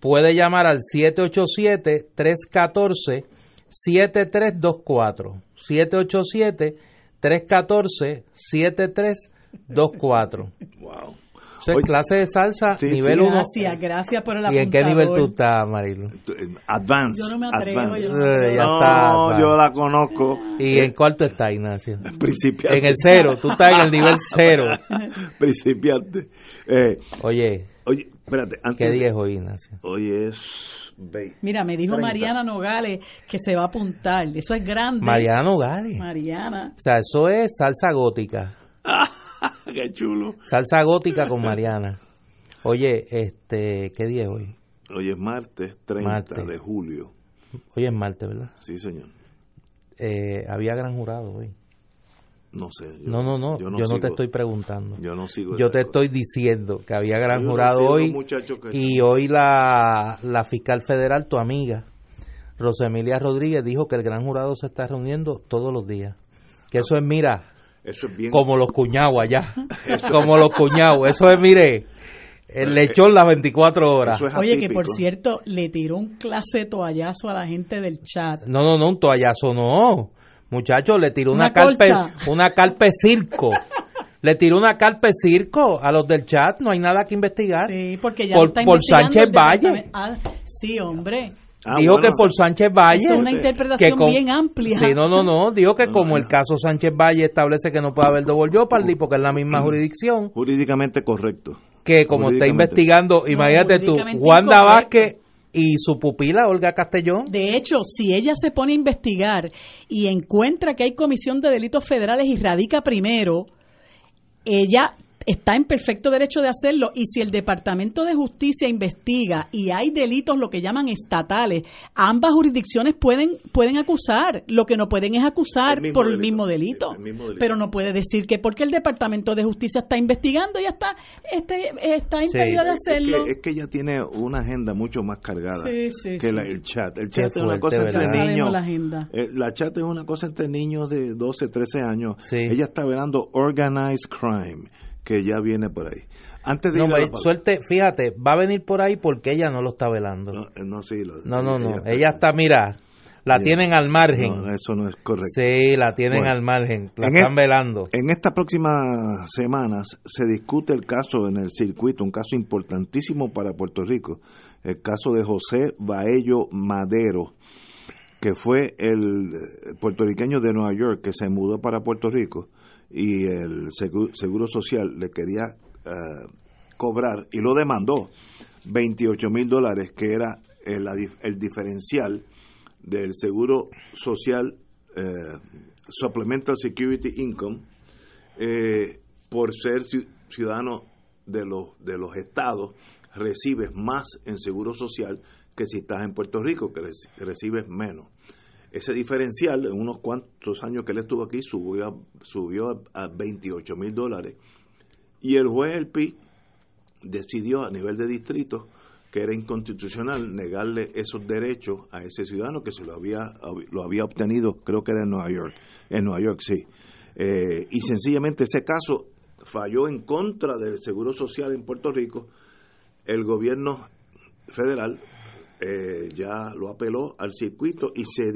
puede llamar al 787 314 7324 787 314 7324 2-4. Wow. Eso es clase de salsa, nivel 1. gracias, gracias por el ¿Y en qué nivel tú estás, Marilo? Advance. Yo no me atrevo. Yo no, eh, ya está, yo la conozco. ¿Y en cuánto está, Ignacio? Principiante. En el cero, tú estás en el nivel cero. Principiante. Eh, oye, oye, espérate. Antes ¿Qué día es hoy, Ignacio? Hoy es... Mira, me dijo Mariana Nogales que se va a apuntar. Eso es grande. Mariana Nogales. Mariana. O sea, eso es salsa gótica. Qué chulo. Salsa gótica con Mariana. Oye, este, ¿qué día es hoy? Hoy es martes 30 de julio. Hoy es martes, ¿verdad? Sí, señor. Eh, había gran jurado hoy. No sé. no, no, no. Yo no, te estoy preguntando. Yo no sigo. Yo te estoy diciendo que había gran jurado hoy. Y hoy la, la fiscal federal, tu amiga, Rosemilia Rodríguez, dijo que el gran jurado se está reuniendo todos los días. Que eso es, mira, como los cuñados allá. como los cuñados. Eso es, mire, el lechón las 24 horas. Oye, que por cierto, le tiró un clase toallazo a la gente del chat. No, no, no, un toallazo no. Muchachos, le tiró una, carpe, una carpe circo. le tiró una carpe circo a los del chat, no hay nada que investigar. Sí, porque ya por, por Sánchez Valle. Ah, sí, hombre. Ah, dijo que por Sánchez Valle. Es una interpretación bien amplia. Sí, no, no, no. Dijo que como el caso Sánchez Valle establece que no puede haber doble Jeopardy porque es la misma jurisdicción. Jurídicamente correcto. Que como está investigando, imagínate tú, Wanda Vázquez y su pupila Olga Castellón. De hecho, si ella se pone a investigar y encuentra que hay comisión de delitos federales y radica primero, ella está en perfecto derecho de hacerlo y si el Departamento de Justicia investiga y hay delitos lo que llaman estatales, ambas jurisdicciones pueden pueden acusar, lo que no pueden es acusar por el mismo, delito, pero no puede decir que porque el Departamento de Justicia está investigando ya está este, está impedido de hacerlo. Es que, ella tiene una agenda mucho más cargada que el chat. El chat es una cosa entre niños. La, agenda. Eh, la chat es una cosa entre niños de 12, 13 años. Ella está velando organized crime que ya viene por ahí. Antes de no, suerte, fíjate, va a venir por ahí porque ella no lo está velando. No, eh, no, sí, no, no, no, ella, está, mira, la tienen al margen. No, eso no es correcto. Sí, la tienen al margen, la están velando. En estas próximas semanas se discute el caso en el circuito, un caso importantísimo para Puerto Rico, el caso de José Baello Madero, que fue el puertorriqueño de Nueva York que se mudó para Puerto Rico y el Seguro, Social le quería eh, cobrar y lo demandó 28 mil dólares, que era el, el, diferencial del Seguro Social eh, Supplemental Security Income, eh, por ser ciudadano de los, de los estados, recibes más en seguro social que si estás en Puerto Rico, que recibes menos. Ese diferencial, en unos cuantos años que él estuvo aquí, subió, subió a, 28 mil dólares. Y el juez El Pi decidió a nivel de distrito que era inconstitucional negarle esos derechos a ese ciudadano que se lo había lo había obtenido creo que era en Nueva York en Nueva York sí eh, y sencillamente ese caso falló en contra del seguro social en Puerto Rico el gobierno federal eh, ya lo apeló al circuito y se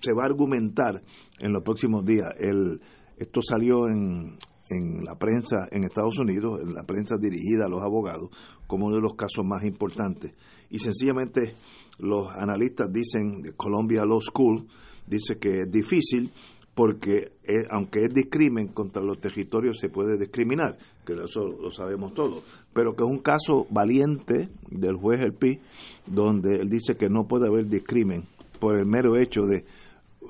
se va a argumentar en los próximos días el esto salió en en la prensa en Estados Unidos, en la prensa dirigida a los abogados, como uno de los casos más importantes. Y sencillamente los analistas dicen, de Columbia Law School, dice que es difícil porque aunque es discrimen contra los territorios se puede discriminar, que eso lo sabemos todos, pero que es un caso valiente del juez El Pi, donde él dice que no puede haber discrimen por el mero hecho de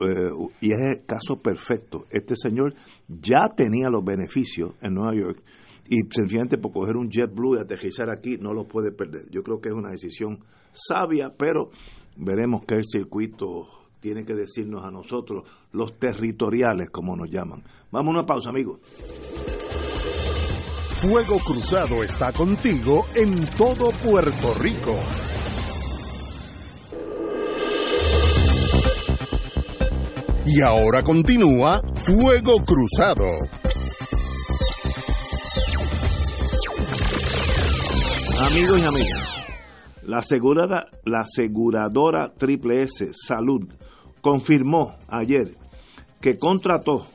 eh, y es el caso perfecto. Este señor ya tenía los beneficios en Nueva York y sencillamente por coger un JetBlue y aterrizar aquí no lo puede perder. Yo creo que es una decisión sabia, pero veremos el circuito tiene que decirnos a nosotros, los territoriales, como nos llaman. Vamos a una pausa, amigos. Fuego Cruzado está contigo en todo Puerto Rico. Y ahora continúa Fuego Cruzado. Amigos y amigas, la, asegurada, la aseguradora Triple S Salud confirmó ayer que contrató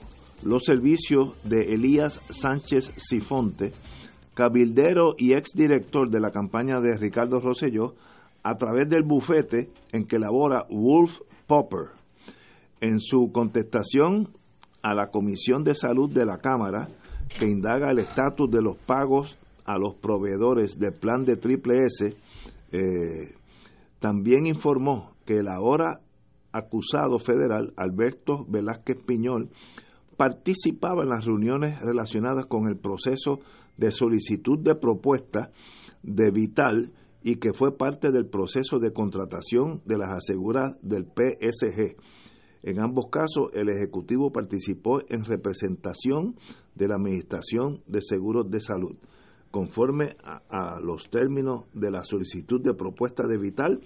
los servicios de Elías Sánchez Sifonte, cabildero y exdirector de la campaña de Ricardo Rosselló, a través del bufete en que labora Wolf Popper. En su contestación a la Comisión de Salud de la Cámara, que indaga el estatus de los pagos a los proveedores del plan de Triple S, eh, también informó que el ahora acusado federal Alberto Velázquez Piñol participaba en las reuniones relacionadas con el proceso de solicitud de propuesta de Vital y que fue parte del proceso de contratación de las aseguradas del PSG en ambos casos, el Ejecutivo participó en representación de la Administración de Seguros de Salud. Conforme a, los términos de la solicitud de propuesta de Vital,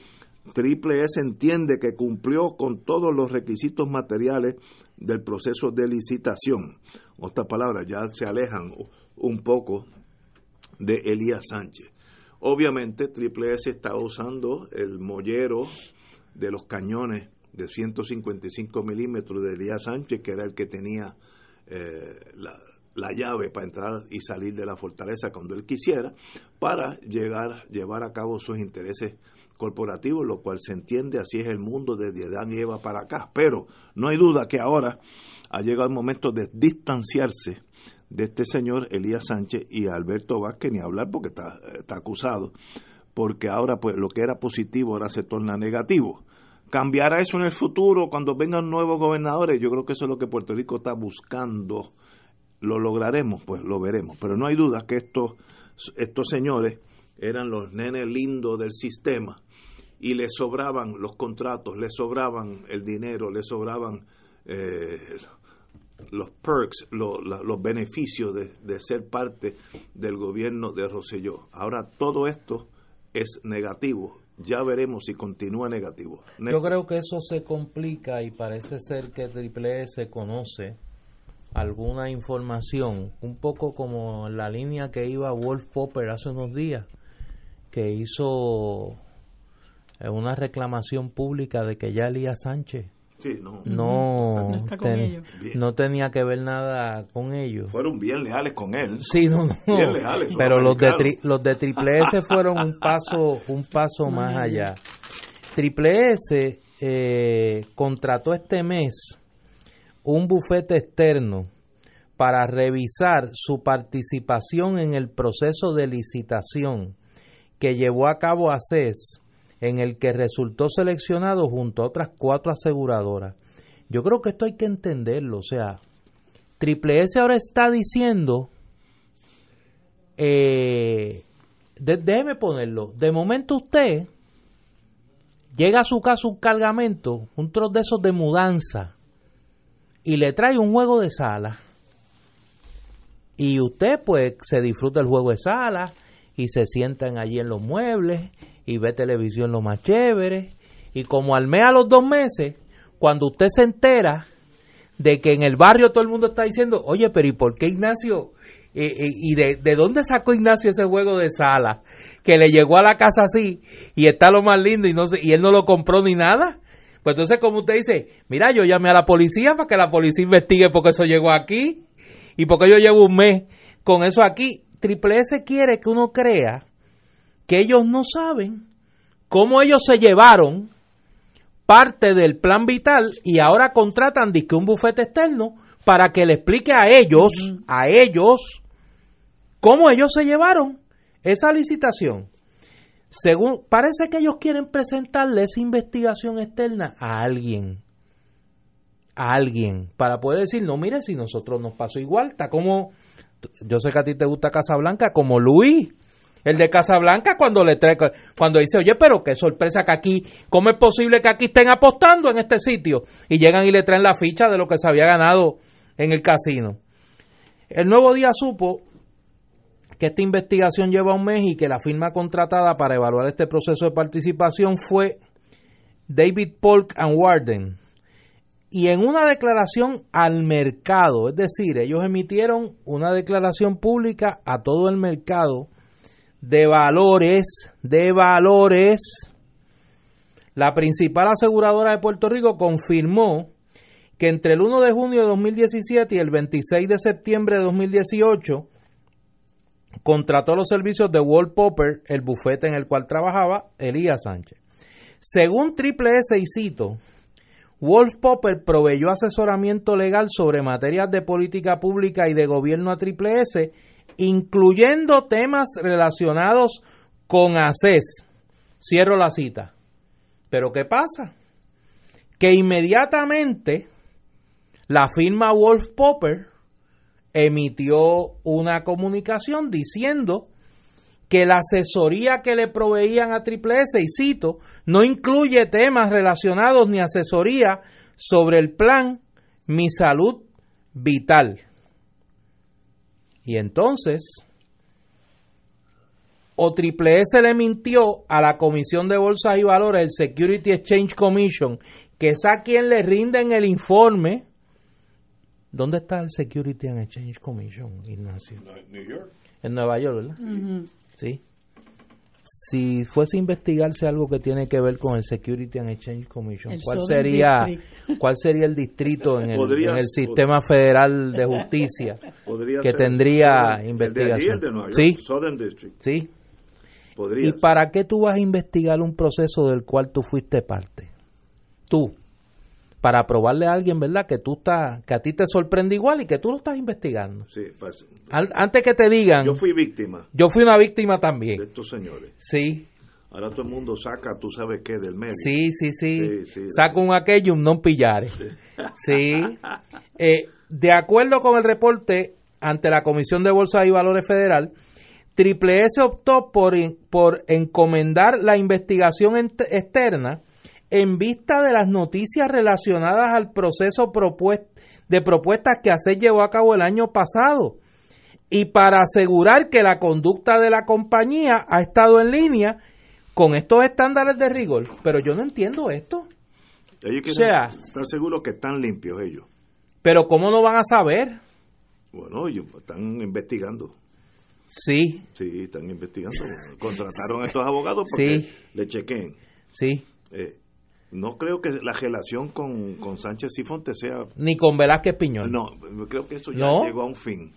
Triple S entiende que cumplió con todos los requisitos materiales del proceso de licitación. Otras palabras, ya se alejan un poco de Elías Sánchez. Obviamente, Triple S está usando el mollero de los cañones de 155 milímetros de Elías Sánchez, que era el que tenía eh, la, la, llave para entrar y salir de la fortaleza cuando él quisiera, para llegar, llevar a cabo sus intereses corporativos, lo cual se entiende, así es el mundo desde Adán y Eva para acá. Pero no hay duda que ahora ha llegado el momento de distanciarse de este señor Elías Sánchez y Alberto Vázquez, ni hablar porque está, está acusado, porque ahora pues lo que era positivo ahora se torna negativo ¿Cambiará eso en el futuro cuando vengan nuevos gobernadores? Yo creo que eso es lo que Puerto Rico está buscando. ¿Lo lograremos? Pues lo veremos. Pero no hay duda que estos, estos señores eran los nenes lindos del sistema y les sobraban los contratos, les sobraban el dinero, les sobraban eh, los perks, los beneficios de, de, ser parte del gobierno de Roselló. Ahora todo esto es negativo ya veremos si continúa negativo. Yo creo que eso se complica y parece ser que Triple S conoce alguna información, un poco como la línea que iba Wolf Popper hace unos días, que hizo una reclamación pública de que ya Elías Sánchez no, no, tenía que ver nada con ellos. Fueron bien leales con él. Sí, no, Pero los de, los de Triple S fueron un paso, un paso más allá. Triple S eh, contrató este mes un bufete externo para revisar su participación en el proceso de licitación que llevó a cabo ACES en el que resultó seleccionado junto a otras cuatro aseguradoras. Yo creo que esto hay que entenderlo. O sea, Triple S ahora está diciendo, eh, de- déjeme ponerlo, de momento usted llega a su casa un cargamento, un trozo de esos de mudanza, y le trae un juego de sala. Y usted pues se disfruta el juego de sala y se sientan allí en los muebles y ve televisión lo más chévere. Y como al mes a los dos meses, cuando usted se entera de que en el barrio todo el mundo está diciendo, oye, pero ¿y por qué Ignacio? Eh, eh, ¿Y de, de dónde sacó Ignacio ese juego de sala? Que le llegó a la casa así y está lo más lindo y, no se- y él no lo compró ni nada. Pues entonces, como usted dice, mira, yo llamé a la policía para que la policía investigue porque eso llegó aquí y porque yo llevo un mes con eso aquí. Triple S quiere que uno crea que ellos no saben cómo ellos se llevaron parte del plan vital y ahora contratan dizque un bufete externo para que le explique a ellos, a ellos, cómo ellos se llevaron esa licitación. Según parece que ellos quieren presentarle esa investigación externa a alguien, a alguien, para poder decir, no, mire, si nosotros nos pasó igual, está como, yo sé que a ti te gusta Casablanca, como Luis, el de Casablanca cuando le trae, cuando dice, oye, pero qué sorpresa que aquí, ¿cómo es posible que aquí estén apostando en este sitio? Y llegan y le traen la ficha de lo que se había ganado en el casino. El nuevo día supo que esta investigación lleva un mes y que la firma contratada para evaluar este proceso de participación fue David Polk and Warden. Y en una declaración al mercado, es decir, ellos emitieron una declaración pública a todo el mercado de valores, de valores. La principal aseguradora de Puerto Rico confirmó que entre el 1 de junio de 2017 y el 26 de septiembre de 2018 contrató los servicios de Wall Popper, el bufete en el cual trabajaba Elías Sánchez. Según Triple S y cito, Wolf Popper proveyó asesoramiento legal sobre materias de política pública y de gobierno a Triple S, incluyendo temas relacionados con ACES. Cierro la cita. Pero ¿qué pasa? Que inmediatamente la firma Wolf Popper emitió una comunicación diciendo que la asesoría que le proveían a Triple S, y cito, no incluye temas relacionados ni asesoría sobre el plan Mi Salud Vital. Y entonces, o Triple S le mintió a la Comisión de Bolsas y Valores, el Security Exchange Commission, que es a quien le rinden el informe. ¿Dónde está el Security and Exchange Commission, Ignacio? En Nueva York, ¿verdad? Sí. Si fuese a investigarse algo que tiene que ver con el Security and Exchange Commission, El ¿cuál sería cuál sería el distrito en el, Podría- en el sistema federal de justicia que ser- tendría el de allí, investigación? el de Nueva York, Sí. Southern District. Sí. Podría ¿Y ser. para qué tú vas a investigar un proceso del cual tú fuiste parte? Tú. Para probarle a alguien, ¿verdad? Que tú estás, que a ti te sorprende igual y que tú lo estás investigando. Sí, pues, Al- antes que te digan, yo fui víctima yo fui una víctima de también. estos señores. Sí, Ahora todo el mundo saca, tú sabes qué, del medio. sí, sí, sí. Sí, sí. Saca un aquello, non pillare. Sí. Eh, de acuerdo con el reporte ante la Comisión de Bolsa y Valores Federal, Triple S optó por, por encomendar la investigación externa en vista de las noticias relacionadas al proceso de propuestas que ACE llevó a cabo el año pasado y para asegurar que la conducta de la compañía ha estado en línea con estos estándares de rigor. Pero yo no entiendo esto. Ellos quieren sea- estar seguros que están limpios ellos. Pero ¿cómo no van a saber? Bueno, ellos están investigando. Sí, Sí, están investigando. Contrataron a estos abogados porque Sí. le chequen. sí. Eh, no creo que la relación con, con Sánchez Sifonte sea... Ni con Velázquez Piñol. No, creo que eso ya No. llegó a un fin.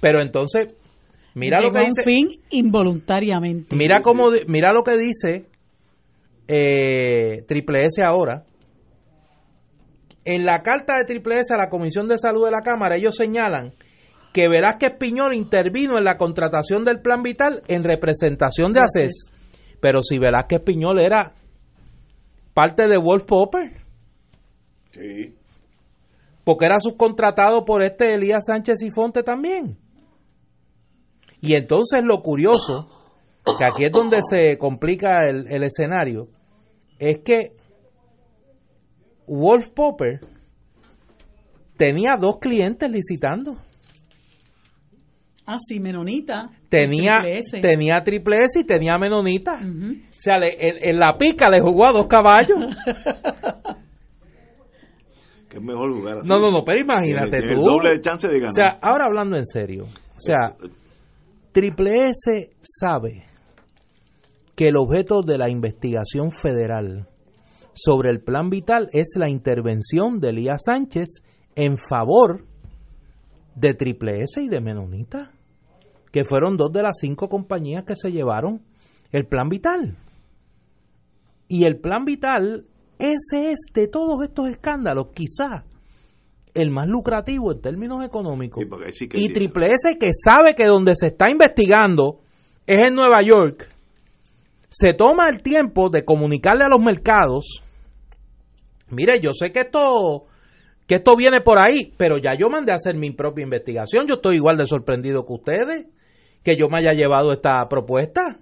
Pero entonces, mira lo Llegó que a un dice. fin involuntariamente. Mira cómo, mira lo que dice eh, Triple S ahora. En la carta de Triple S a la Comisión de Salud de la Cámara, ellos señalan que Velázquez Piñol intervino en la contratación del Plan Vital en representación de ACES. Pero si Velázquez Piñol era parte de Wolf Popper, Sí. porque era subcontratado por este Elías Sánchez y Fonte también. Y entonces lo curioso, que aquí es donde se complica el, el escenario, es que Wolf Popper tenía dos clientes licitando. Ah, sí, Menonita. Tenía Triple S. tenía triple S y tenía Menonita. O sea, le- en, en la pica le jugó a dos caballos. Que es mejor jugar así. No, no, no, pero imagínate Tiene- tiene tú. el doble de chance de ganar. O sea, ahora hablando en serio. O sea, Triple S sabe que el objeto de la investigación federal sobre el plan vital es la intervención de Elías Sánchez en favor de Triple S y de Menonita, que fueron dos de las cinco compañías que se llevaron el plan vital. Y el plan vital, ese es de todos estos escándalos, quizá el más lucrativo en términos económicos. Sí, sí y. Triple S que sabe que donde se está investigando es en Nueva York, se toma el tiempo de comunicarle a los mercados, mire, yo sé que esto que esto viene por ahí, pero ya yo mandé a hacer mi propia investigación, yo estoy igual de sorprendido que ustedes que yo me haya llevado esta propuesta.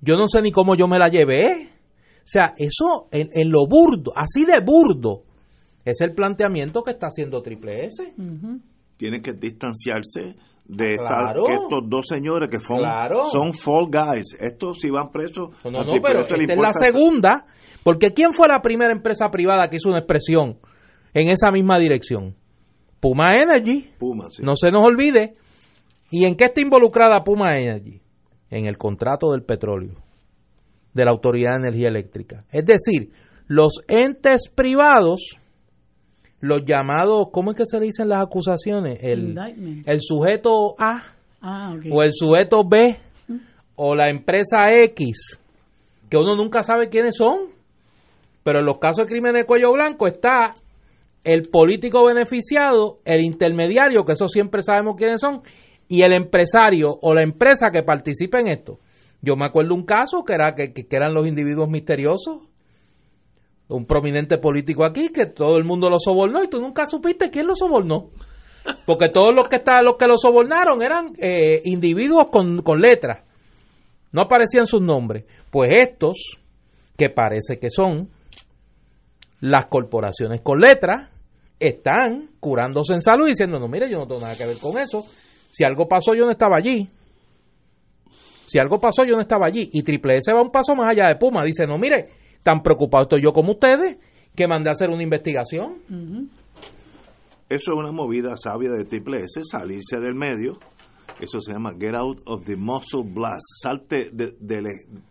Yo no sé ni cómo yo me la llevé. O sea, eso en, en lo burdo, así de burdo, es el planteamiento que está haciendo Triple S. Ujú. Tienen que distanciarse de Claro. estos dos señores que son, Claro. son fall guys. Estos si van presos. No, no, pero esta es la segunda, porque ¿quién fue la primera empresa privada que hizo una expresión en esa misma dirección? Puma Energy, Puma, sí. no se nos olvide. ¿Y en qué está involucrada Puma Energy? En el contrato del petróleo, de la Autoridad de Energía Eléctrica. Es decir, los entes privados, los llamados, ¿cómo es que se le dicen las acusaciones? El, sujeto A Ah, o el sujeto B o la empresa X, que uno nunca sabe quiénes son. Pero en los casos de crímenes de cuello blanco está el político beneficiado, el intermediario, que eso siempre sabemos quiénes son, y el empresario o la empresa que participa en esto. Yo me acuerdo un caso que era que, que- eran los individuos misteriosos, un prominente político aquí que todo el mundo lo sobornó y tú nunca supiste quién lo sobornó. Porque todos los que estaban, los que lo sobornaron eran eh, individuos con, con letras. No aparecían sus nombres. Pues estos, que parece que son las corporaciones con letras, están curándose en salud diciendo, no, mire, yo no tengo nada que ver con eso. Si algo pasó, yo no estaba allí. Si algo pasó, yo no estaba allí. Y Triple S va un paso más allá de Puma. Dice, no, mire, tan preocupado estoy yo como ustedes que mandé a hacer una investigación. Eso es una movida sabia de Triple S, salirse del medio. Eso se llama get out of the muzzle blast. Salte de- de-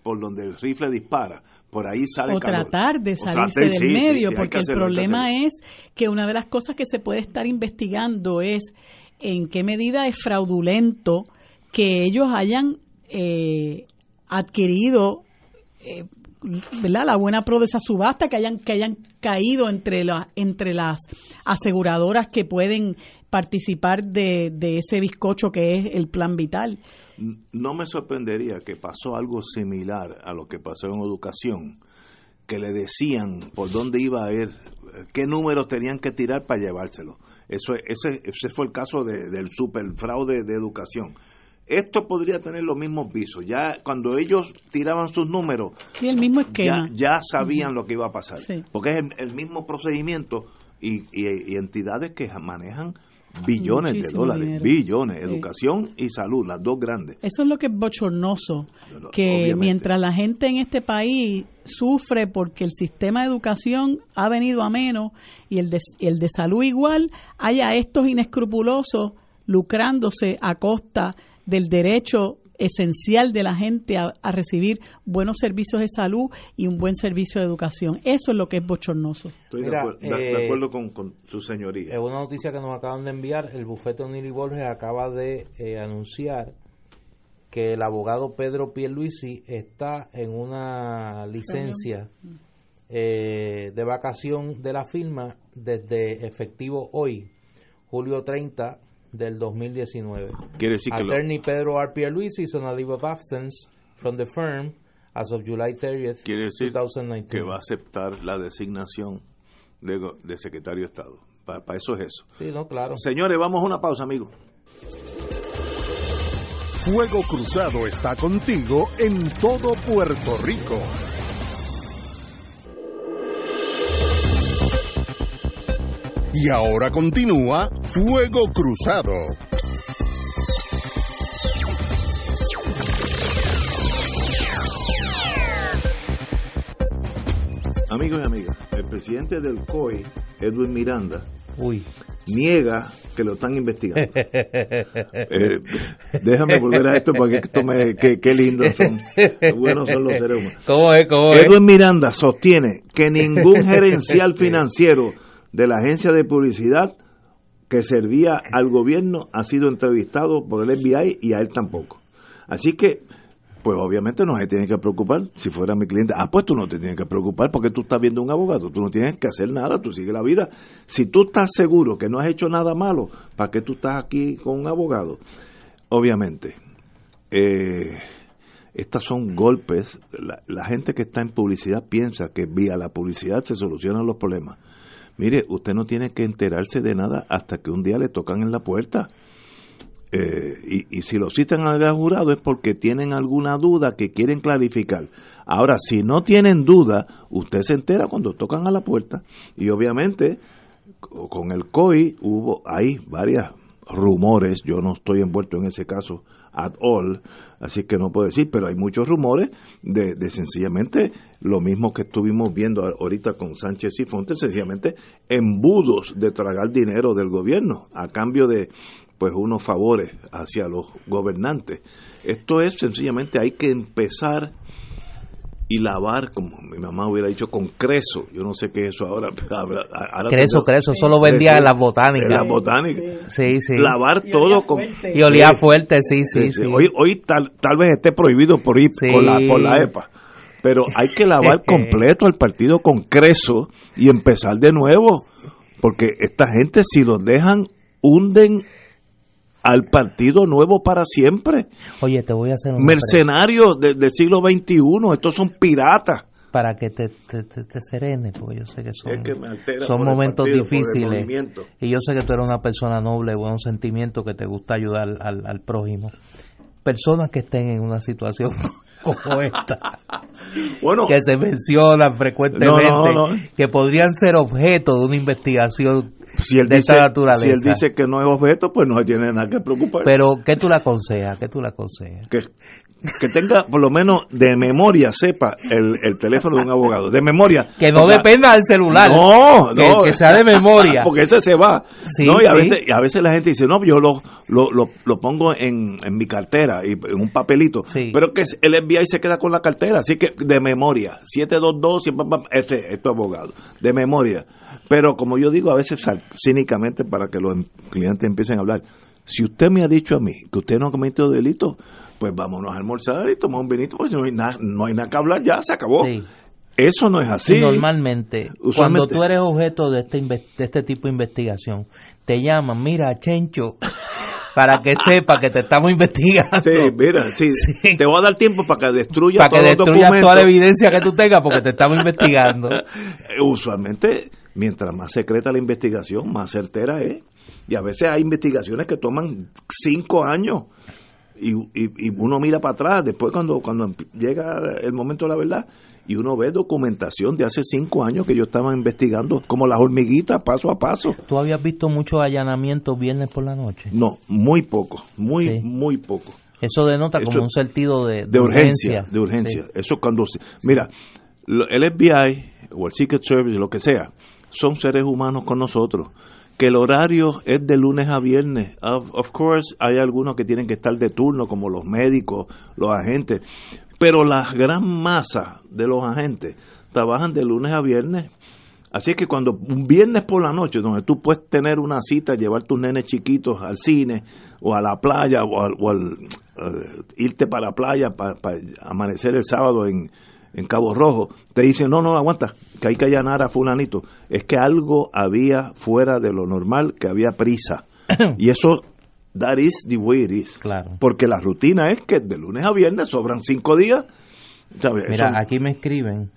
por donde el rifle dispara. Por ahí sale o calor. tratar de O salirse tratar- del sí, medio, sí, porque el hacerlo, problema es que una de las cosas que se puede estar investigando es en qué medida es fraudulento que ellos hayan eh, adquirido eh, la buena pro de esa subasta, que hayan, que hayan caído entre, la, entre las aseguradoras que pueden participar de, de ese bizcocho que es el plan vital. No me sorprendería que pasó algo similar a lo que pasó en educación, que le decían por dónde iba a ir, qué números tenían que tirar para llevárselo. Eso, ese, ese fue el caso de- del superfraude de educación. Esto podría tener los mismos visos. Ya cuando ellos tiraban sus números, Sí, el mismo ya, esquema. ya sabían lo que iba a pasar. Sí. Porque es el, el mismo procedimiento y, y- y entidades que manejan billones de dólares, dinero. billones, Sí. educación y salud, las dos grandes. Eso es lo que es bochornoso, que obviamente. mientras la gente en este país sufre porque el sistema de educación ha venido a menos y el de, el de salud igual, haya estos inescrupulosos lucrándose a costa del derecho esencial de la gente a, a recibir buenos servicios de salud y un buen servicio de educación. Eso es lo que es bochornoso. Estoy de Mira, acuer- de, eh, acuerdo con, con su señoría. Es una noticia que nos acaban de enviar. El bufete O'Neill y Borges acaba de eh, anunciar que el abogado Pedro Pierluisi está en una licencia eh, de vacación de la firma desde efectivo hoy, julio 30 del 2019. Quiere decir que lo- Attorney Pedro R. Pierluisi is on a leave of absence from the firm as of July 30th, quiere decir 2019. que va a aceptar la designación de, de secretario de Estado. Para eso es eso. Sí, no, claro. Señores, vamos a una pausa, amigos. Fuego Cruzado está contigo en todo Puerto Rico. Y ahora continúa Fuego Cruzado. Amigos y amigas, el presidente del COI, Edwin Miranda, Uy. niega que lo están investigando. Eh, déjame volver a esto porque esto me, qué, qué lindos son, qué buenos son los seres humanos. ¿Cómo es? ¿Cómo es? Edwin Miranda sostiene que ningún gerencial financiero de la agencia de publicidad que servía al gobierno ha sido entrevistado por el FBI y a él tampoco. Así que, pues obviamente no se tiene que preocupar. Si fuera mi cliente, ah, pues tú no te tienes que preocupar porque tú estás viendo un abogado, tú no tienes que hacer nada, tú sigues la vida. Si tú estás seguro que no has hecho nada malo, ¿para qué tú estás aquí con un abogado? Obviamente, eh, estas son golpes. La, la gente que está en publicidad piensa que vía la publicidad se solucionan los problemas. Mire, usted no tiene que enterarse de nada hasta que un día le tocan en la puerta. Eh, y, y si lo citan al jurado es porque tienen alguna duda que quieren clarificar. Ahora, si no tienen duda, usted se entera cuando tocan a la puerta. Y obviamente, co- con el COI hubo, hay varias rumores, yo no estoy envuelto en ese caso at all, así que no puedo decir, pero hay muchos rumores de, de sencillamente lo mismo que estuvimos viendo ahorita con Sánchez y Fonte, sencillamente embudos de tragar dinero del gobierno a cambio de pues unos favores hacia los gobernantes. Esto es sencillamente hay que empezar y lavar, como mi mamá hubiera dicho, con creso. Yo no sé qué es eso ahora. ahora- Creso, tengo- creso, eso lo vendía en las En botánicas. las botánicas. Sí, sí. Lavar Y todo olía con... fuerte. Y olía fuerte, sí, sí, Sí, sí. sí. Hoy, hoy tal, tal vez esté prohibido por ir Sí. por, la, por la EPA. Pero hay que lavar completo al partido con creso y empezar de nuevo. Porque esta gente, si los dejan, hunden al partido nuevo para siempre. Oye, te voy a hacer pregunta Mercenarios de- del siglo XXI, estos son piratas. para que te, te, te, te serenes, porque yo sé que son, Es que son momentos partido, difíciles. Y yo sé que tú eres una persona noble, de buenos sentimientos, que te gusta ayudar al, al prójimo. Personas que estén en una situación como esta, Bueno, que se mencionan frecuentemente, No, no, no. que podrían ser objeto de una investigación si él, de dice, esta naturaleza. si él dice que no es objeto, pues no tiene nada que preocupar. Pero, ¿qué tú le aconsejas? ¿Qué tú le aconsejas? que, que tenga por lo menos de memoria, sepa el, el teléfono de un abogado. De memoria. Que no dependa del celular. No, Que- no. que sea de memoria. Porque ese se va. Sí, no, y, a sí. veces, y a veces la gente dice, no, yo lo, lo, lo, lo pongo en, en mi cartera, y en un papelito. Sí. Pero que el FBI se queda con la cartera. Así que de memoria. 722, siempre, este, este abogado. De memoria. Pero como yo digo a veces cínicamente para que los em- clientes empiecen a hablar, si usted me ha dicho a mí que usted no ha cometido delito, pues vámonos a almorzar y tomar un vinito, porque si no hay nada, no hay nada que hablar, ya se acabó. Sí. Eso no es así. Normalmente, cuando tú eres objeto de este, de este tipo de investigación, te llaman, mira, Chencho, para que sepa que te estamos investigando. Sí, mira, sí, Sí. te voy a dar tiempo para que destruya para que destruyas toda la evidencia que tú tengas porque te estamos investigando. Usualmente, mientras más secreta la investigación, más certera es. Y a veces hay investigaciones que toman cinco años. Y, y- y uno mira para atrás, después cuando, cuando llega el momento de la verdad, y uno ve documentación de hace cinco años que yo estaba investigando, como las hormiguitas, paso a paso. ¿Tú habías visto muchos allanamientos viernes por la noche? No, muy poco, muy, Sí. muy poco. Eso denota Eso- como un sentido de, de urgencia, de urgencia. Sí. Eso cuando mira, el FBI o el Secret Service, lo que sea, son seres humanos con nosotros. Que el horario es de lunes a viernes. Of, of course, hay algunos que tienen que estar de turno, como los médicos, los agentes. Pero la gran masa de los agentes trabajan de lunes a viernes. Así que cuando un viernes por la noche, donde tú puedes tener una cita, llevar tus nenes chiquitos al cine o a la playa o al, o al, eh, irte para la playa para, amanecer el sábado en, en Cabo Rojo, te dicen, no, no, aguanta, que hay que allanar a fulanito. Es que algo había fuera de lo normal, que había prisa. y eso, that is the way it is. Claro. Porque la rutina es que de lunes a viernes sobran cinco días. ¿sabes? Mira, Eso- aquí me escriben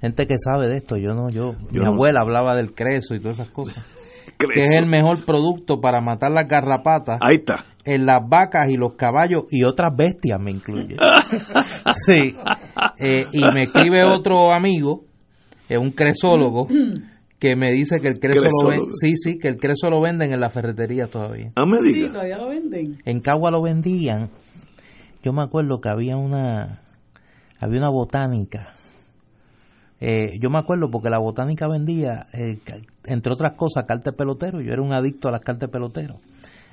gente que sabe de esto. Yo no, yo, Yo mi no. abuela hablaba del creso y todas esas cosas. que es el mejor producto para matar las garrapatas. Ahí está. En las vacas y los caballos y otras bestias me incluye. sí. Eh, y me escribe otro amigo, es un cresólogo, que me dice que el creso lo ven, sí, sí, que el creso lo venden en la ferretería todavía. Ah, me diga. Sí, todavía lo venden. En Cagua lo vendían. Yo me acuerdo que había una había una botánica. Eh, yo me acuerdo porque la botánica vendía, eh, entre otras cosas, cartas pelotero. Yo era un adicto a las cartas pelotero.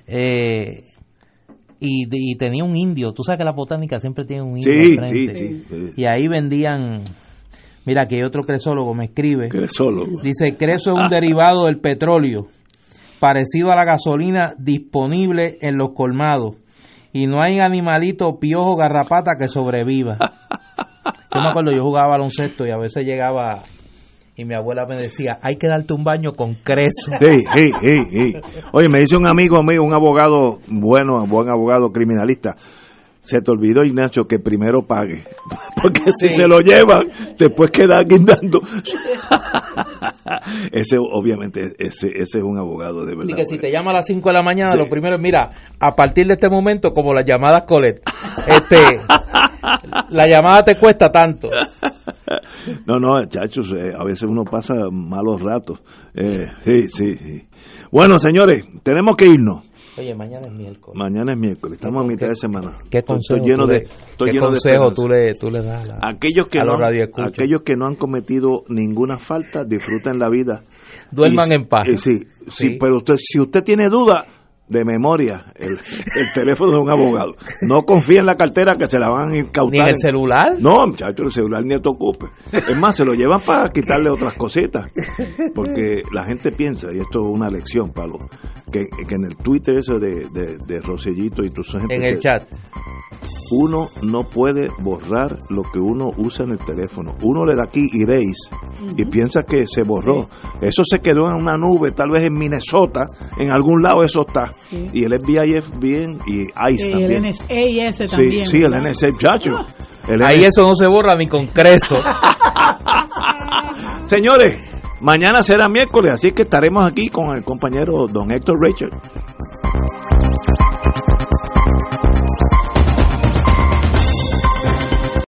Eh, y, y, tenía un indio. Tú sabes que la botánica siempre tiene un indio. Sí, sí, sí, Y ahí vendían. Mira, que otro cresólogo me escribe. Cresólogo. Dice: Creso es un derivado del petróleo, parecido a la gasolina disponible en los colmados. Y no hay animalito, piojo, garrapata que sobreviva. Yo me acuerdo, yo jugaba baloncesto y a veces llegaba y mi abuela me decía, hay que darte un baño con creso. Sí, sí, sí, sí. Oye, me dice un amigo mío, un abogado bueno, buen abogado criminalista, se te olvidó, Ignacio, que primero pague. Porque si se lo llevan, después queda guindando. ese, obviamente, ese, ese es un abogado de verdad. Y que si te llama a las 5 de la mañana, lo primero es, mira, a partir de este momento, como las llamadas Colet, este, la llamada te cuesta tanto. No, no, chachos, eh, a veces uno pasa malos ratos. Eh, sí, sí, sí. Bueno, señores, tenemos que irnos. Oye, mañana es miércoles. Mañana es miércoles, estamos a mitad de semana. ¿Qué consejo, lleno tú, de, le, estoy ¿qué lleno consejo de tú, le, tú le das a, la, aquellos que a no, los? Aquellos que no han cometido ninguna falta, disfruten la vida. Duerman Y- en paz. sí, sí, Sí. pero usted, si usted tiene duda, de memoria, el, el teléfono de un abogado. No confíe en la cartera que se la van a incautar. Ni en el celular. No, muchacho, el celular ni te ocupe. Es más, se lo llevan para quitarle otras cositas. Porque la gente piensa, y esto es una lección, Pablo, que, que en el Twitter eso de, de, de Rosellito y tu gente En el que chat. uno no puede borrar lo que uno usa en el teléfono. Uno le da aquí erase y piensa que se borró. Eso se quedó en una nube, tal vez en Minnesota, en algún lado eso está. Sí. Y el FBI bien y ICE El también. NSA Sí, también. sí, el ¿verdad? NSA, muchacho. El Ahí NSA. eso no se borra ni con creso. Señores, mañana será miércoles, así que estaremos aquí con el compañero don Héctor Richard.